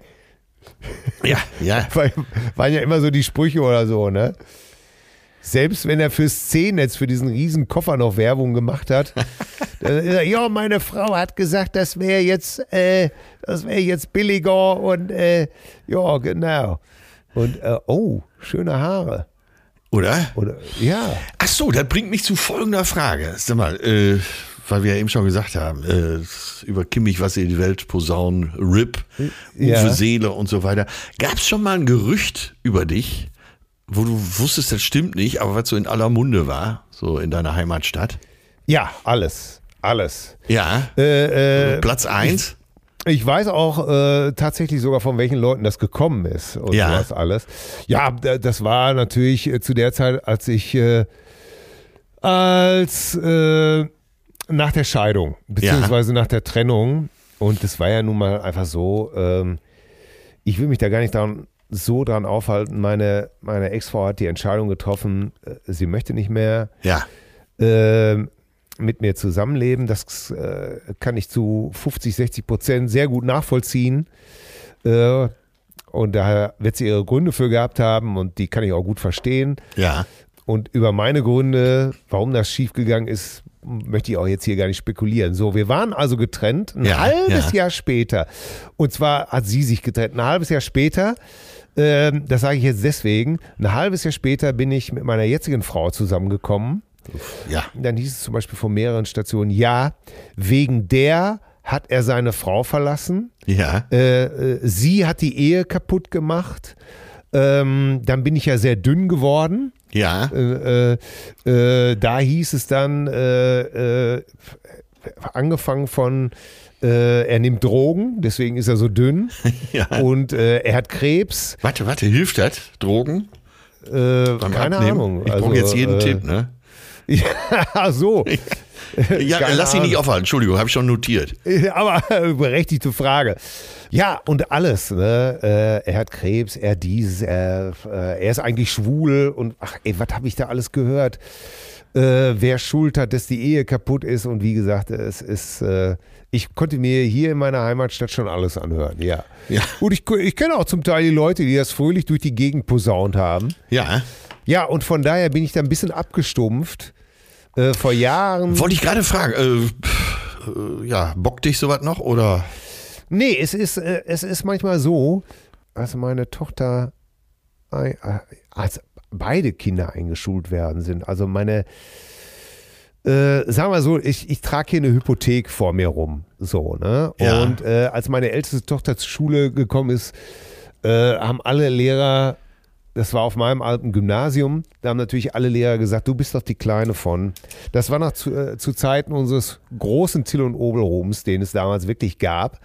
Ja, ja. [laughs] Weil, waren ja immer so die Sprüche oder so, ne? Selbst wenn er fürs C-Netz, für diesen riesen Koffer noch Werbung gemacht hat. [laughs] dann ist er, ja, meine Frau hat gesagt, das wäre jetzt, äh, das wäre jetzt billiger und äh, ja, genau. Und äh, oh, schöne Haare. Oder? Oder ja. Ach so, das bringt mich zu folgender Frage. Sag mal, äh, weil wir ja eben schon gesagt haben, äh, über Kimmich, was in die Welt posaunen, RIP, Uwe Ja. Seele und so weiter. Gab es schon mal ein Gerücht über dich, wo du wusstest, das stimmt nicht, aber was so in aller Munde war, so in deiner Heimatstadt? Ja, alles. Alles. Ja. Äh, äh, Platz eins. Ich weiß auch äh, tatsächlich sogar von welchen Leuten das gekommen ist und Ja. sowas alles. Ja, das war natürlich äh, zu der Zeit, als ich äh, als äh, nach der Scheidung beziehungsweise nach der Trennung und das war ja nun mal einfach so. Ähm, ich will mich da gar nicht dran, so dran aufhalten. Meine meine Ex-Frau hat die Entscheidung getroffen, äh, sie möchte nicht mehr. Ja. Ähm, mit mir zusammenleben. Das äh, kann ich zu 50, 60 Prozent sehr gut nachvollziehen. Äh, und daher wird sie ihre Gründe für gehabt haben und die kann ich auch gut verstehen. Ja. Und über meine Gründe, warum das schiefgegangen ist, möchte ich auch jetzt hier gar nicht spekulieren. So, wir waren also getrennt, ein Ja, halbes ja. Jahr später. Und zwar hat sie sich getrennt, ein halbes Jahr später. Ähm, das sage ich jetzt deswegen. Ein halbes Jahr später bin ich mit meiner jetzigen Frau zusammengekommen. Ja. Dann hieß es zum Beispiel von mehreren Stationen, ja, wegen der hat er seine Frau verlassen. Ja. Äh, äh, sie hat die Ehe kaputt gemacht. Ähm, dann bin ich ja sehr dünn geworden. Ja. Äh, äh, äh, da hieß es dann, äh, angefangen von, er nimmt Drogen, deswegen ist er so dünn. [laughs] Ja. Und er hat Krebs. Warte, warte, hilft das? Drogen? Keine Abnehmen? Ahnung. Ich Also, brauche jetzt jeden äh, Tipp, ne? [laughs] Ja, so. [laughs] Ja, keine lass dich Ahnung. nicht aufhalten. Entschuldigung, habe ich schon notiert. [laughs] Aber berechtigte Frage. Ja, und alles. Ne? Äh, er hat Krebs, er dieses, er, äh, er ist eigentlich schwul und ach ey, was habe ich da alles gehört? Äh, wer schuld hat, dass die Ehe kaputt ist und wie gesagt, es ist, äh, ich konnte mir hier in meiner Heimatstadt schon alles anhören, ja. Ja. Und ich, ich kenne auch zum Teil die Leute, die das fröhlich durch die Gegend posaunt haben. Ja. Ja, und von daher bin ich da ein bisschen abgestumpft. Äh, vor Jahren. Wollte ich gerade fragen, äh, äh, ja, bockt dich sowas noch oder? Nee, es ist, äh, es ist manchmal so, als meine Tochter, äh, als beide Kinder eingeschult werden sind. Also meine, äh, sagen wir so, ich, ich trage hier eine Hypothek vor mir rum. So, ne? Ja. Und äh, als meine älteste Tochter zur Schule gekommen ist, äh, haben alle Lehrer, das war auf meinem alten Gymnasium, da haben natürlich alle Lehrer gesagt, du bist doch die Kleine von. Das war noch zu, äh, zu Zeiten unseres großen Till- und Obelrums, den es damals wirklich gab.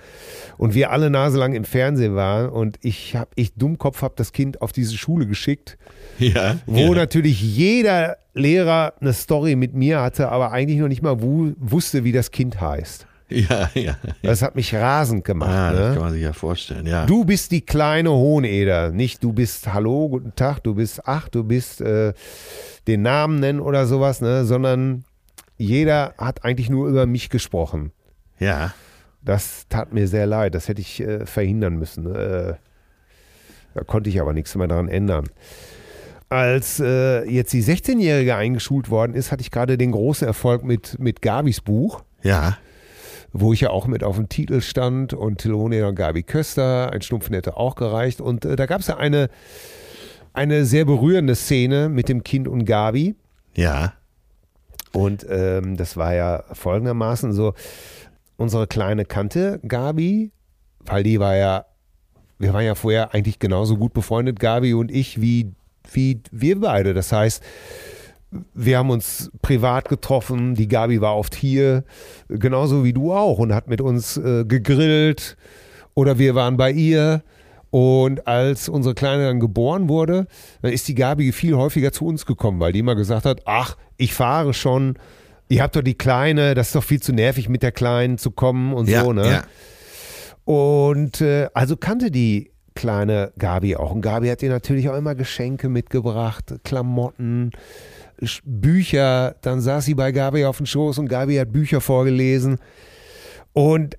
Und wir alle naselang im Fernsehen waren und ich habe, ich Dummkopf habe das Kind auf diese Schule geschickt, Ja. wo ja. natürlich jeder Lehrer eine Story mit mir hatte, aber eigentlich noch nicht mal wu wusste, wie das Kind heißt. Ja, ja. Das hat mich rasend gemacht. Ah, ne? das kann man sich ja vorstellen, ja. Du bist die kleine Hoheneder. Nicht du bist Hallo, guten Tag, du bist ach, du bist äh, den Namen nennen oder sowas, ne? sondern jeder hat eigentlich nur über mich gesprochen. Ja. Das tat mir sehr leid. Das hätte ich äh, verhindern müssen. Äh, da konnte ich aber nichts mehr daran ändern. Als äh, jetzt die 16-Jährige eingeschult worden ist, hatte ich gerade den großen Erfolg mit, mit Gabis Buch Ja. wo ich ja auch mit auf dem Titel stand und Tilone und Gabi Köster, ein Stumpfen hätte auch gereicht. Und äh, da gab es ja eine, eine sehr berührende Szene mit dem Kind und Gabi. Ja. Und ähm, das war ja folgendermaßen so, unsere kleine Kante Gabi, weil die war ja, wir waren ja vorher eigentlich genauso gut befreundet, Gabi und ich, wie, wie wir beide. Das heißt, wir haben uns privat getroffen, die Gabi war oft hier, genauso wie du auch und hat mit uns äh, gegrillt oder wir waren bei ihr. Und als unsere Kleine dann geboren wurde, dann ist die Gabi viel häufiger zu uns gekommen, weil die immer gesagt hat, ach, ich fahre schon, ihr habt doch die Kleine, das ist doch viel zu nervig mit der Kleinen zu kommen und Ja. so, ne? ja. Und äh, also kannte die kleine Gabi auch. Und Gabi hat ihr natürlich auch immer Geschenke mitgebracht, Klamotten, Bücher. Dann saß sie bei Gabi auf dem Schoß und Gabi hat Bücher vorgelesen. Und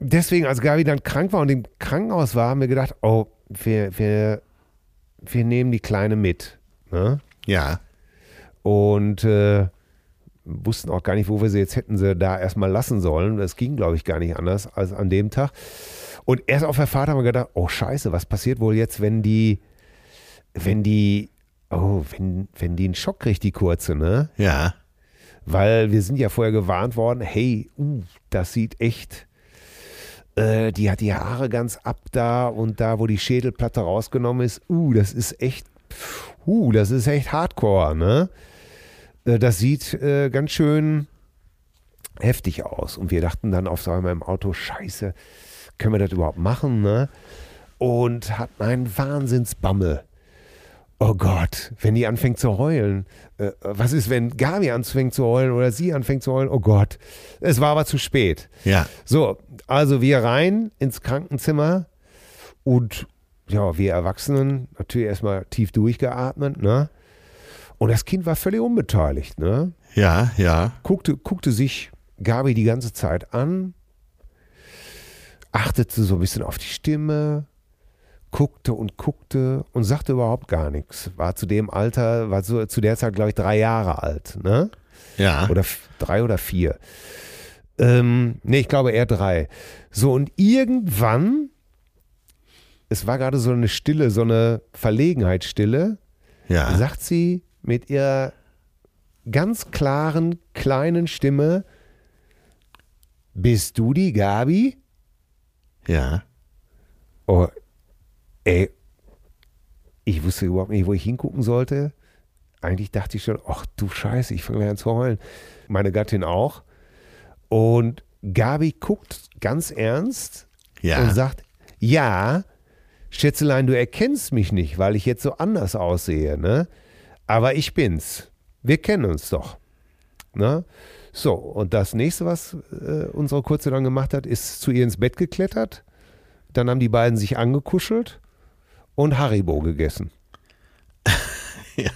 deswegen, als Gabi dann krank war und im Krankenhaus war, haben wir gedacht, oh, wir, wir, wir nehmen die Kleine mit. Ne? Ja. Und äh, wussten auch gar nicht, wo wir sie jetzt hätten sie da erstmal lassen sollen. Das ging, glaube ich, gar nicht anders als an dem Tag. Und erst auf der Fahrt haben wir gedacht, oh scheiße, was passiert wohl jetzt, wenn die, wenn die, oh, wenn, wenn die einen Schock kriegt, die kurze, ne? Ja. Weil wir sind ja vorher gewarnt worden, hey, uh, das sieht echt, äh, die hat die Haare ganz ab da und da, wo die Schädelplatte rausgenommen ist, uh, das ist echt, uh, das ist echt Hardcore, ne? Äh, das sieht äh, ganz schön heftig aus. Und wir dachten dann auf einmal im Auto, scheiße, können wir das überhaupt machen, ne? Und hatten einen Wahnsinnsbammel. Oh Gott, wenn die anfängt zu heulen. Äh, was ist, wenn Gabi anfängt zu heulen oder sie anfängt zu heulen? Oh Gott. Es war aber zu spät. Ja. So, also wir rein ins Krankenzimmer und ja, wir Erwachsenen natürlich erstmal tief durchgeatmet, ne? Und das Kind war völlig unbeteiligt, ne? Ja, ja. Guckte, guckte sich Gabi die ganze Zeit an, achtete so ein bisschen auf die Stimme, guckte und guckte und sagte überhaupt gar nichts. War zu dem Alter, war so, zu der Zeit, glaube ich, drei Jahre alt, ne? Ja. Oder drei oder vier. Ähm, nee, ich glaube eher drei. So, und irgendwann, es war gerade so eine Stille, so eine Verlegenheitsstille, ja. sagt sie mit ihrer ganz klaren, kleinen Stimme, bist du die Gabi? Ja. Oh, ey, ich wusste überhaupt nicht, wo ich hingucken sollte. Eigentlich dachte ich schon, ach du Scheiße, ich fange an zu heulen. Meine Gattin auch. Und Gabi guckt ganz ernst Ja. und sagt, ja, Schätzelein, du erkennst mich nicht, weil ich jetzt so anders aussehe, ne? Aber ich bin's. Wir kennen uns doch. Ne? So, und das nächste, was äh, unsere Kurze dann gemacht hat, ist zu ihr ins Bett geklettert. Dann haben die beiden sich angekuschelt und Haribo gegessen. [laughs] Ja.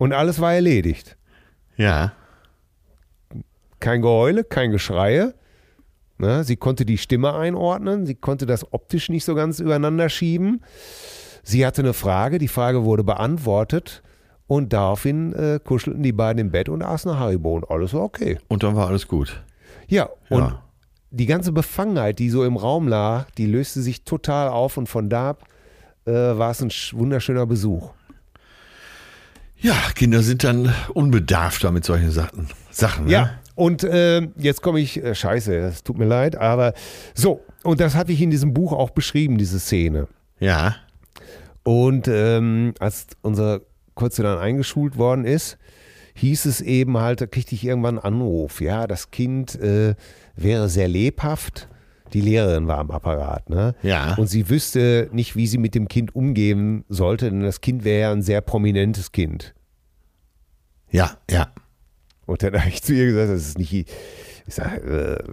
Und alles war erledigt. Ja. Kein Geheule, kein Geschreie. Ne? Sie konnte die Stimme einordnen, sie konnte das optisch nicht so ganz übereinander schieben. Sie hatte eine Frage, die Frage wurde beantwortet und daraufhin äh, kuschelten die beiden im Bett und aßen eine Haribo und alles war okay. Und dann war alles gut. Ja, und Ja. die ganze Befangenheit, die so im Raum lag, die löste sich total auf und von da ab äh, war es ein sch- wunderschöner Besuch. Ja, Kinder sind dann unbedarfter mit solchen Sachen. Sachen ne? Ja, und äh, jetzt komme ich, äh, scheiße, es tut mir leid, aber so, und das hatte ich in diesem Buch auch beschrieben, diese Szene. Ja. Und ähm, als unser Kurze dann eingeschult worden ist, hieß es eben halt, da kriegte ich irgendwann einen Anruf, ja, das Kind äh, wäre sehr lebhaft. Die Lehrerin war am Apparat, ne? Ja. Und sie wüsste nicht, wie sie mit dem Kind umgehen sollte, denn das Kind wäre ja ein sehr prominentes Kind. Ja, ja. Und dann habe ich zu ihr gesagt, das ist nicht, ich sage, äh,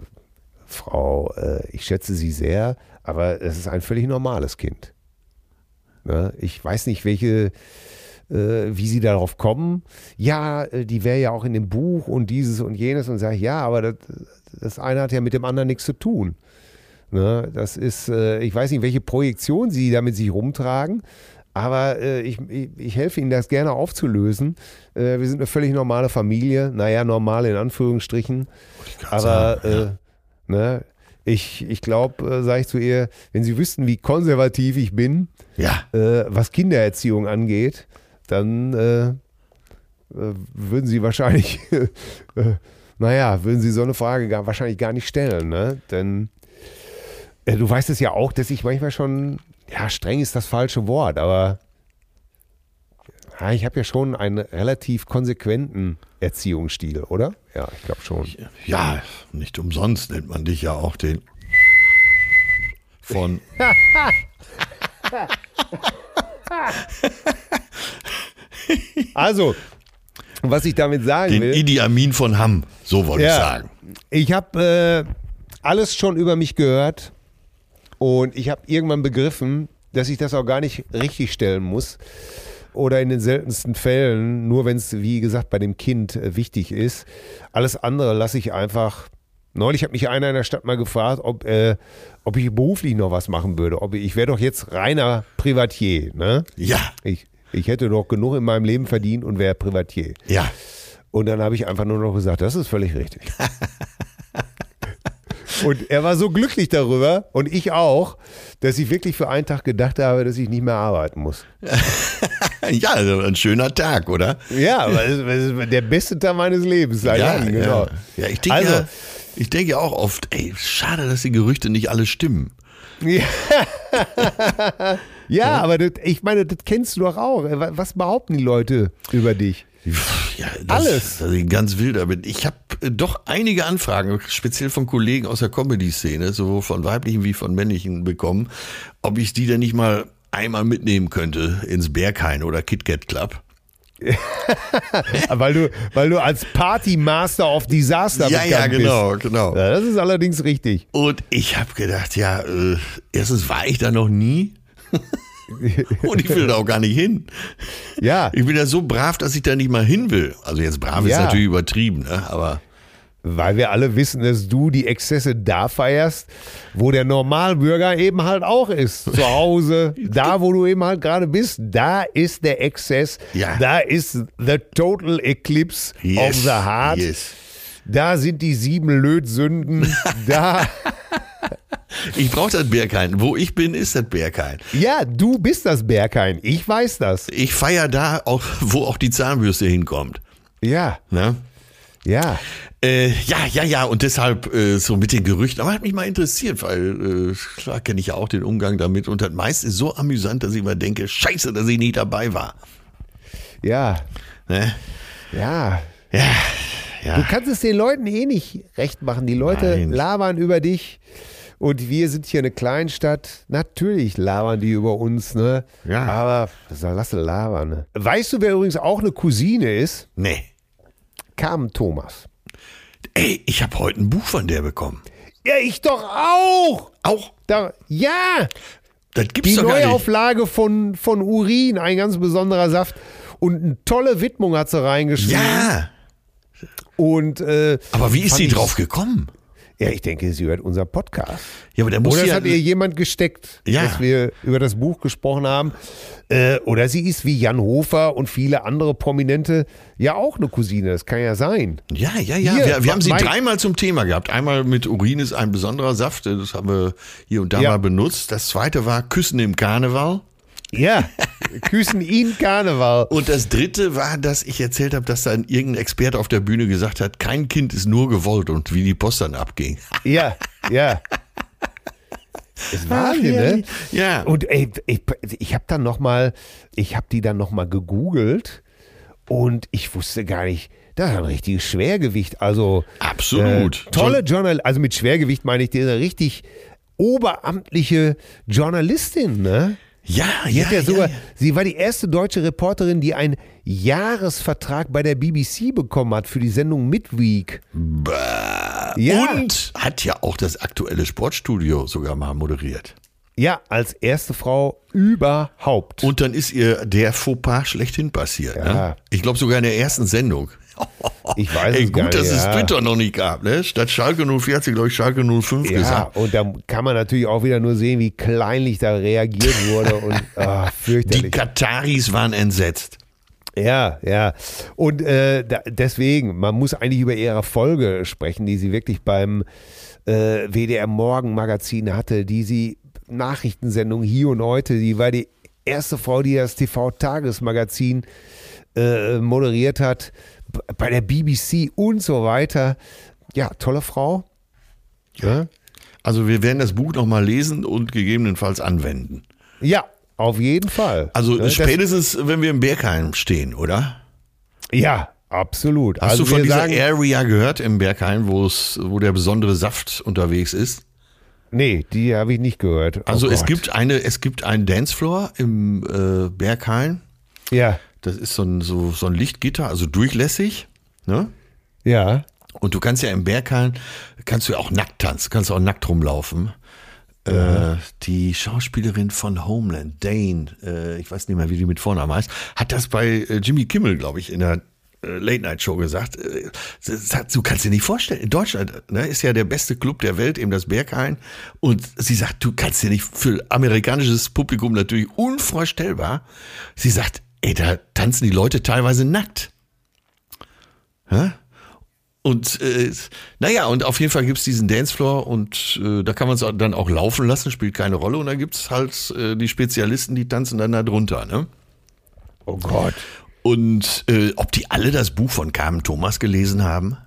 Frau, äh, ich schätze Sie sehr, aber es ist ein völlig normales Kind. Ne? Ich weiß nicht, welche, wie Sie darauf kommen. Ja, äh, die wäre ja auch in dem Buch und dieses und jenes und sage ich, ja, aber das, das eine hat ja mit dem anderen nichts zu tun. Ne? Das ist, äh, ich weiß nicht, welche Projektion Sie da mit sich rumtragen, aber äh, ich, ich, ich helfe Ihnen das gerne aufzulösen. Äh, wir sind eine völlig normale Familie, naja, normal in Anführungsstrichen. Aber sagen, ja. äh, ne, ich, ich glaube, äh, sage ich zu ihr, wenn Sie wüssten, wie konservativ ich bin, Ja. äh, was Kindererziehung angeht, dann äh, äh, würden Sie wahrscheinlich, [laughs] äh, naja, würden Sie so eine Frage gar, wahrscheinlich gar nicht stellen. Ne? Denn äh, du weißt es ja auch, dass ich manchmal schon, ja, streng ist das falsche Wort, aber ja, ich habe ja schon einen relativ konsequenten Erziehungsstil, oder? Ja, ich glaube schon. Ja, nicht umsonst nennt man dich ja auch den von [laughs] [laughs] Also, was ich damit sagen den will. Idi Amin von Hamm, so wollte ich sagen. Ich habe äh, alles schon über mich gehört und ich habe irgendwann begriffen, dass ich das auch gar nicht richtig stellen muss. Oder in den seltensten Fällen, nur wenn es, wie gesagt, bei dem Kind äh, wichtig ist. Alles andere lasse ich einfach. Neulich hat mich einer in der Stadt mal gefragt, ob, äh, ob ich beruflich noch was machen würde. Ob ich, ich wäre doch jetzt reiner Privatier. Ne? Ja, Ich, ich hätte doch genug in meinem Leben verdient und wäre Privatier. ja. Und dann habe ich einfach nur noch gesagt, das ist völlig richtig. [laughs] und er war so glücklich darüber und ich auch, dass ich wirklich für einen Tag gedacht habe, dass ich nicht mehr arbeiten muss. [laughs] Ja, also ein schöner Tag, oder? Ja, der beste Tag meines Lebens. Seit Ja, Jahren, genau. ja. ja ich denke Also- ja, ich denke ja auch oft, ey, schade, dass die Gerüchte nicht alle stimmen. Ja, [laughs] ja aber das, ich meine, das kennst du doch auch. Was behaupten die Leute über dich? Ja, das, Alles. Dass ich ganz wilder bin. Ich habe doch einige Anfragen, speziell von Kollegen aus der Comedy-Szene, sowohl von weiblichen wie von männlichen, bekommen, ob ich die denn nicht mal einmal mitnehmen könnte ins Berghain oder KitKat Club. [laughs] weil, du, weil du als Party-Master of Disaster ja, bekannt ja, genau, genau. Ja, das ist allerdings richtig. Und ich habe gedacht, ja, äh, erstens war ich da noch nie. [laughs] Und ich will da auch gar nicht hin. Ja, Ich bin ja so brav, dass ich da nicht mal hin will. Also jetzt brav ist Ja. natürlich übertrieben, ne? aber weil wir alle wissen, dass du die Exzesse da feierst, wo der Normalbürger eben halt auch ist. [laughs] Zu Hause, da wo du eben halt gerade bist, da ist der Exzess. Ja. Da ist the total eclipse of the heart. yes. Da sind die sieben Lötsünden. [laughs] da, Ich brauche das Berghain. Wo ich bin, ist das Berghain. ja, du bist das Berghain. Ich weiß das. Ich feiere da, auch, wo auch die Zahnbürste hinkommt. Ja, Ne? ja. Äh, ja, ja, ja, und deshalb äh, so mit den Gerüchten. Aber hat mich mal interessiert, weil äh, klar kenne ich ja auch den Umgang damit. Und das meiste ist so amüsant, dass ich immer denke, scheiße, dass ich nicht dabei war. Ja, Ne? ja. Ja, Du ja. kannst es den Leuten eh nicht recht machen. Die Leute Nein. labern über dich. Und wir sind hier eine Kleinstadt. Natürlich labern die über uns, ne? Ja. Aber lass sie labern, ne? Weißt du, wer übrigens auch eine Cousine ist? Nee. Carmen Thomas. Ey, ich habe heute ein Buch von der bekommen. Ja, ich doch auch. Auch? Da, ja, Das gibt's die doch gar nicht. Neuauflage von, von Urin, ein ganz besonderer Saft. Und eine tolle Widmung hat sie reingeschrieben. Ja, Und, äh, aber wie ist sie drauf gekommen? Ja, ich denke, sie hört unser Podcast. Ja, aber der muss Oder es hat ihr jemand gesteckt, Ja. dass wir über das Buch gesprochen haben. Äh, oder sie ist wie Jan Hofer und viele andere Prominente ja auch eine Cousine. Das kann ja sein. Ja, ja, ja. Hier, wir, wir haben sie dreimal zum Thema gehabt. Einmal mit Urin ist ein besonderer Saft, das haben wir hier und da Ja. mal benutzt. Das zweite war Küssen im Karneval. Ja, [laughs] küssen ihn Karneval. Und das dritte war, dass ich erzählt habe, dass dann irgendein Experte auf der Bühne gesagt hat, kein Kind ist nur gewollt und wie die Post dann abging. [laughs] Ja, ja. Ist Wahnsinn, ne? Ja. Und ey, ich, ich habe dann noch mal, ich habe die dann noch mal gegoogelt und ich wusste gar nicht, das ist ein richtiges Schwergewicht. Also Absolut. Äh, tolle Journal, also mit Schwergewicht meine ich diese richtig oberamtliche Journalistin, ne? Ja, ja, ja sogar, ja. sie war die erste deutsche Reporterin, die einen Jahresvertrag bei der BBC bekommen hat für die Sendung Midweek. Bah. Ja. Und hat ja auch das aktuelle Sportstudio sogar mal moderiert. Ja, als erste Frau überhaupt. Und dann ist ihr der Fauxpas schlechthin passiert. Ja. Ne? Ich glaube sogar in der ersten Sendung. Ich weiß Ey, es gut, nicht. dass es ja. Twitter noch nicht gab. Ne? Statt Schalke 04 hat sie, glaube ich, Schalke 05 Ja, gesagt. und da kann man natürlich auch wieder nur sehen, wie kleinlich da reagiert wurde und [laughs] Die fürchterlich. Kataris waren entsetzt. Ja, ja. Und äh, da, deswegen, man muss eigentlich über ihre Folge sprechen, die sie wirklich beim äh, WDR Morgenmagazin hatte, die sie Nachrichtensendung hier und heute, die war die erste Frau, die das TV-Tagesmagazin äh, moderiert hat, bei der BBC und so weiter. Ja, tolle Frau. Ja, Also wir werden das Buch nochmal lesen und gegebenenfalls anwenden. ja auf jeden Fall. Also Ne, das- spätestens, wenn wir im Bergheim stehen, oder? Ja, absolut. Hast also du von dieser sagen, Area gehört im Bergheim, wo es, wo der besondere Saft unterwegs ist? Nee, die habe ich nicht gehört. Oh Also es Gott. gibt eine, es gibt einen Dancefloor im äh, Berghain. Ja, Das ist so ein, so, so ein Lichtgitter, also durchlässig. Ne? ja. Und du kannst ja im Berghain, kannst du ja auch nackt tanzen, kannst auch nackt rumlaufen. Äh, die Schauspielerin von Homeland, Dane, äh, ich weiß nicht mehr, wie die mit Vornamen heißt, hat das bei äh, Jimmy Kimmel, glaube ich, in der äh, Late-Night-Show gesagt. Äh, sagt, du kannst dir nicht vorstellen, in Deutschland ne, ist ja der beste Club der Welt, eben das Berghain. Und sie sagt, du kannst dir nicht, für amerikanisches Publikum natürlich unvorstellbar. Sie sagt, ey, da tanzen die Leute teilweise nackt. Hä? Und äh, naja, und auf jeden Fall gibt's diesen Dancefloor und äh, da kann man es dann auch laufen lassen, spielt keine Rolle. Und da gibt's halt äh, die Spezialisten, die tanzen dann da drunter. Ne? Oh Gott. Und äh, ob die alle das Buch von Carmen Thomas gelesen haben?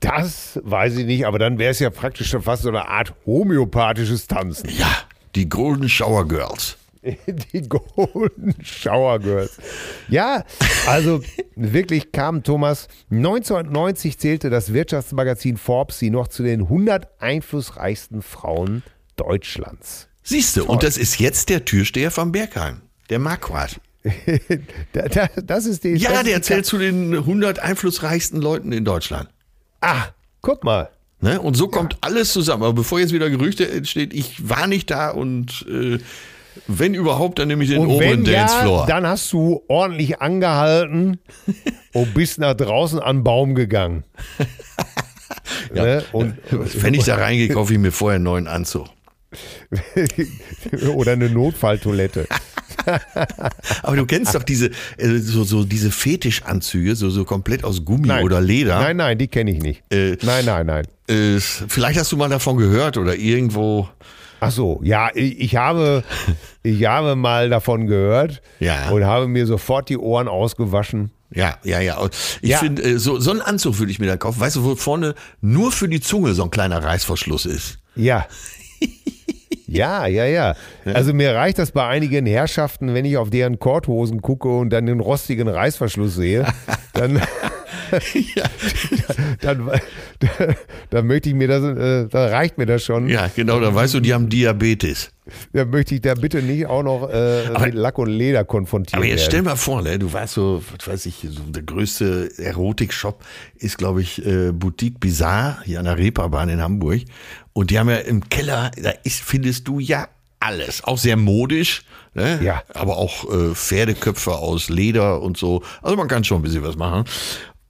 Das weiß ich nicht, aber dann wäre es ja praktisch schon fast so eine Art homöopathisches Tanzen. Ja, die Golden Shower Girls. [laughs] Die Golden Shower Girls. Ja, also wirklich kam Thomas. 1990 zählte das Wirtschaftsmagazin Forbes sie noch zu den 100 einflussreichsten Frauen Deutschlands. Siehst du, und das ist jetzt der Türsteher vom Bergheim, der Marquardt. [laughs] Da, da, das ist die. Ja, der zählt zu den 100 einflussreichsten Leuten in Deutschland. Ah, guck mal. Ne? Und so kommt alles zusammen. Aber bevor jetzt wieder Gerüchte entstehen, ich war nicht da und äh, Wenn überhaupt, dann nehme ich den Und oberen wenn ja, Dancefloor. dann hast du ordentlich angehalten [laughs] und bist nach draußen an den Baum gegangen. ne? und, Wenn ich da [laughs] reingehe, kaufe ich mir vorher einen neuen Anzug. oder eine Notfalltoilette. [laughs] Aber du kennst doch diese, äh, so, so diese Fetischanzüge, so, so komplett aus Gummi Nein. oder Leder. Nein, nein, die kenne ich nicht. Äh, Nein, nein, nein. Äh, vielleicht hast du mal davon gehört oder irgendwo. Ach so, ja, ich, ich habe, [laughs] ich habe mal davon gehört Ja. und habe mir sofort die Ohren ausgewaschen. Ja, ja, ja. Und Ich Ja. finde, äh, so, so einen Anzug würde ich mir da kaufen. Weißt du, wo vorne nur für die Zunge so ein kleiner Reißverschluss ist? Ja. [laughs] [laughs] Ja, ja, ja. Also mir reicht das bei einigen Herrschaften, wenn ich auf deren Korthosen gucke und dann den rostigen Reißverschluss sehe, [laughs] dann, dann, [laughs] dann, dann möchte ich mir das, äh, dann reicht mir das schon. Ja, genau, dann weißt du, die haben Diabetes. Dann möchte ich da bitte nicht auch noch äh, mit Lack und Leder konfrontiert Aber jetzt werden. stell mal vor, ne, du weißt so, was weiß ich, so der größte Erotik-Shop ist, glaube ich, äh, Boutique Bizarre hier an der Reeperbahn in Hamburg. Und die haben ja im Keller, da ist, findest du ja alles. Auch sehr modisch, ne? Ja. aber auch äh, Pferdeköpfe aus Leder und so. Also man kann schon ein bisschen was machen.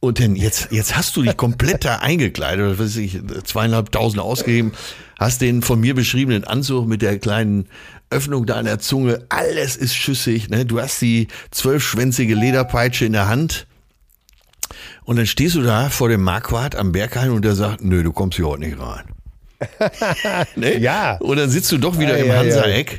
Und denn jetzt, jetzt hast du dich komplett da eingekleidet, was weiß ich, zweieinhalbtausend ausgegeben, hast den von mir beschriebenen Anzug mit der kleinen Öffnung da an der Zunge, alles ist schüssig, ne? Du hast die zwölfschwänzige Lederpeitsche in der Hand. Und dann stehst du da vor dem Marquardt am Berghain und der sagt, nö, du kommst hier heute nicht rein ne? Ja. Und dann sitzt du doch wieder ah, im ja, Hansa-Eck ja.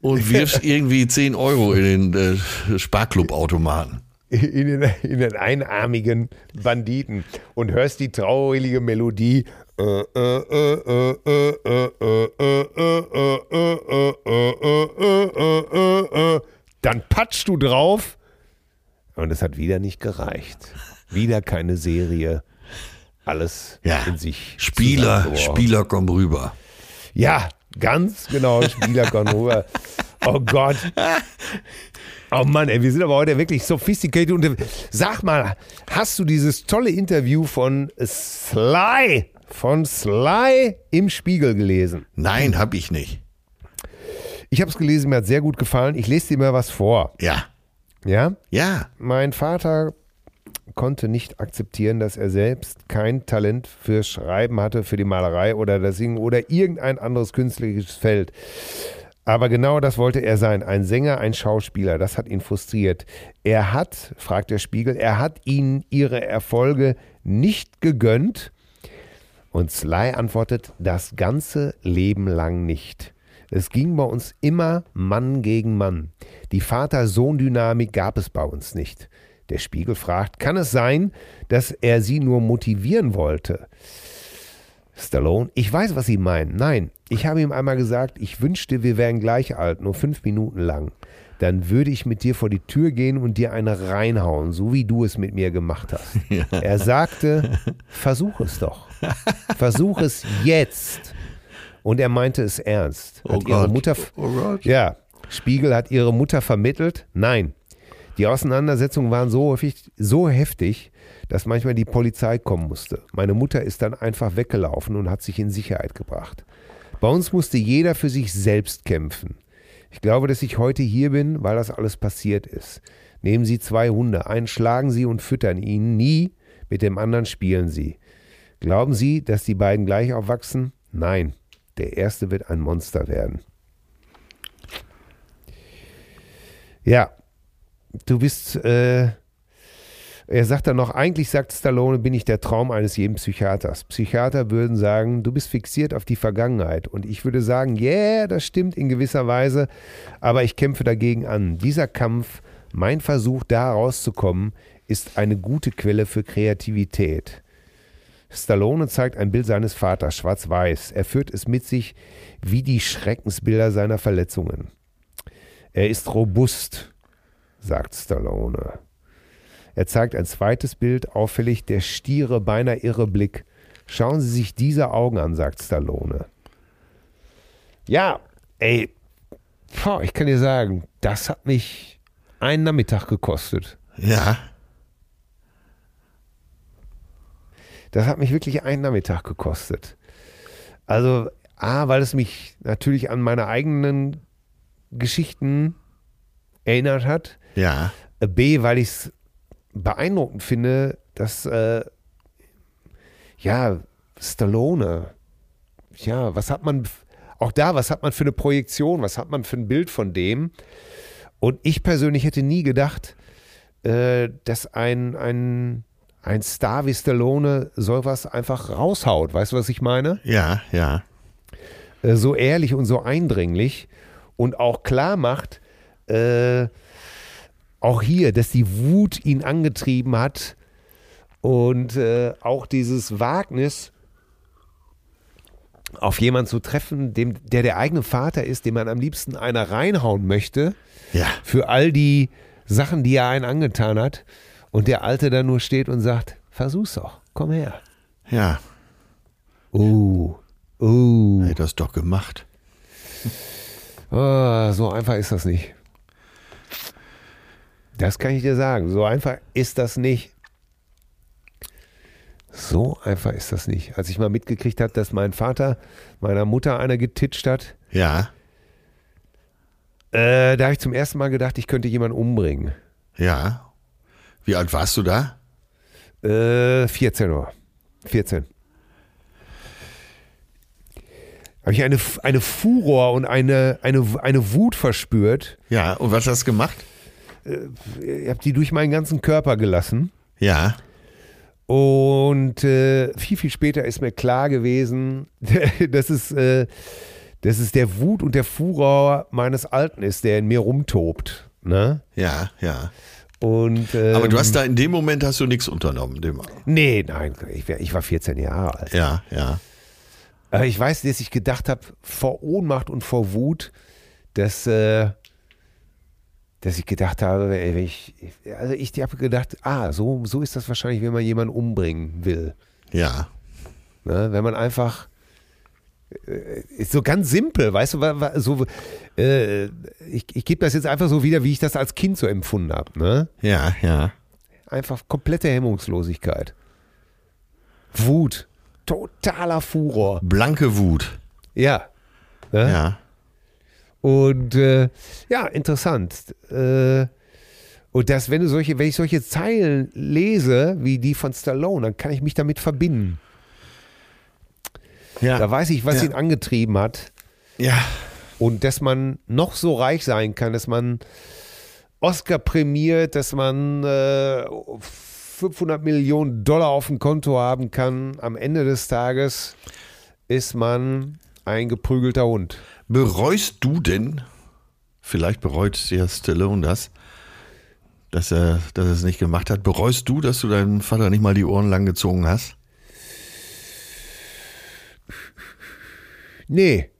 und wirfst irgendwie 10 Euro in den äh, Sparklub-Automaten. In den, in den einarmigen Banditen und hörst die traurige Melodie dann patschst du drauf und es hat wieder nicht gereicht. Wieder keine Serie, alles Ja. in sich. Spieler. Spieler, komm rüber. Ja, ganz genau. Spieler kommen [laughs] rüber. Oh Gott. Oh Mann, ey, wir sind aber heute wirklich sophisticated. Und sag mal, hast du dieses tolle Interview von Sly, von Sly im Spiegel gelesen? Nein, hab ich nicht. Ich habe es gelesen, mir hat sehr gut gefallen. Ich lese dir mal was vor. Ja, Ja? ja. Mein Vater konnte nicht akzeptieren, dass er selbst kein Talent fürs Schreiben hatte, für die Malerei oder das Singen oder irgendein anderes künstlerisches Feld. Aber genau das wollte er sein, ein Sänger, ein Schauspieler. Das hat ihn frustriert. Er hat, fragt der Spiegel, er hat ihnen ihre Erfolge nicht gegönnt. Und Sly antwortet, das ganze Leben lang nicht. Es ging bei uns immer Mann gegen Mann. Die Vater-Sohn-Dynamik gab es bei uns nicht. Der Spiegel fragt, kann es sein, dass er sie nur motivieren wollte? Stallone, ich weiß, was Sie meinen. Nein, ich habe ihm einmal gesagt, ich wünschte, wir wären gleich alt, nur fünf Minuten lang. Dann würde ich mit dir vor die Tür gehen und dir eine reinhauen, so wie du es mit mir gemacht hast. [laughs] Er sagte, versuch es doch. Versuch es jetzt. Und er meinte es ernst. Hat Oh ihre Gott. Mutter, Oh Gott. ja, Spiegel hat ihre Mutter vermittelt? Nein. Die Auseinandersetzungen waren so häufig, so heftig, dass manchmal die Polizei kommen musste. Meine Mutter ist dann einfach weggelaufen und hat sich in Sicherheit gebracht. Bei uns musste jeder für sich selbst kämpfen. Ich glaube, dass ich heute hier bin, weil das alles passiert ist. Nehmen Sie zwei Hunde, einen schlagen Sie und füttern ihn nie, mit dem anderen spielen Sie. Glauben Sie, dass die beiden gleich aufwachsen? Nein, der erste wird ein Monster werden. Ja, du bist, äh, er sagt dann noch, eigentlich sagt Stallone, bin ich der Traum eines jeden Psychiaters. Psychiater würden sagen, du bist fixiert auf die Vergangenheit. Und ich würde sagen, yeah, das stimmt in gewisser Weise, aber ich kämpfe dagegen an. Dieser Kampf, mein Versuch, da rauszukommen, ist eine gute Quelle für Kreativität. Stallone zeigt ein Bild seines Vaters, schwarz-weiß. Er führt es mit sich wie die Schreckensbilder seiner Verletzungen. Er ist robust, sagt Stallone. Er zeigt ein zweites Bild, auffällig der stiere, beinahe irre Blick. Schauen Sie sich diese Augen an, sagt Stallone. Ja, ey, boah, ich kann dir sagen, das hat mich einen Nachmittag gekostet. Ja. Das hat mich wirklich einen Nachmittag gekostet. Also, A, weil es mich natürlich an meine eigenen Geschichten erinnert hat. Ja. Äh, B, weil ich es beeindruckend finde, dass, äh, ja, Stallone, ja, was hat man, auch da, was hat man für eine Projektion, was hat man für ein Bild von dem? Und ich persönlich hätte nie gedacht, äh, dass ein, ein, ein Star wie Stallone sowas einfach raushaut. Weißt du, was ich meine? Ja, ja. Äh, so ehrlich und so eindringlich und auch klar macht, äh, auch hier, dass die Wut ihn angetrieben hat und äh, auch dieses Wagnis, auf jemanden zu treffen, dem, der der eigene Vater ist, dem man am liebsten einer reinhauen möchte, Ja. für all die Sachen, die er einen angetan hat. Und der Alte dann nur steht und sagt, versuch's doch, komm her. Ja. Uh, uh. Hätte das doch gemacht. Ah, so einfach ist das nicht. Das kann ich dir sagen. So einfach ist das nicht. So einfach ist das nicht. Als ich mal mitgekriegt habe, dass mein Vater meiner Mutter eine getitscht hat, Ja. äh, da habe ich zum ersten Mal gedacht, ich könnte jemanden umbringen. Ja. Wie alt warst du da? Äh, 14 Uhr. 14. Habe ich eine, eine Furor und eine, eine, eine Wut verspürt. Ja. Und was hast du gemacht? Ich habe die durch meinen ganzen Körper gelassen. Ja. Und äh, viel, viel später ist mir klar gewesen, [laughs] dass es, äh, dass es der Wut und der Furor meines Alten ist, der in mir rumtobt. Ne? Ja, ja. Und, ähm, Aber du hast da in dem Moment hast du nichts unternommen. Dem, Nee, nein, ich, wär- ich war 14 Jahre alt. ja, ja. Aber ich weiß, dass ich gedacht habe, vor Ohnmacht und vor Wut, dass, äh, dass ich gedacht habe, ey, ich, also ich habe gedacht, ah, so, so ist das wahrscheinlich, wenn man jemanden umbringen will. Ja. Ne? Wenn man einfach äh, ist so ganz simpel, weißt du, so, äh, ich, ich gebe das jetzt einfach so wieder, wie ich das als Kind so empfunden habe. Ne? Ja, ja. Einfach komplette Hemmungslosigkeit. Wut. Totaler Furor. Blanke Wut. Ja. Ne? Ja. Und äh, ja, interessant. Äh, und das, wenn du solche, wenn ich solche Zeilen lese, wie die von Stallone, dann kann ich mich damit verbinden. Ja. Da weiß ich, was Ja. ihn angetrieben hat. ja. Und dass man noch so reich sein kann, dass man Oscar prämiert, dass man äh, 500 Millionen Dollar auf dem Konto haben kann. Am Ende des Tages ist man ein geprügelter Hund. Bereust du denn, vielleicht bereut ja Stallone das, dass er, dass er es nicht gemacht hat, bereust du, dass du deinem Vater nicht mal die Ohren lang gezogen hast? Nee,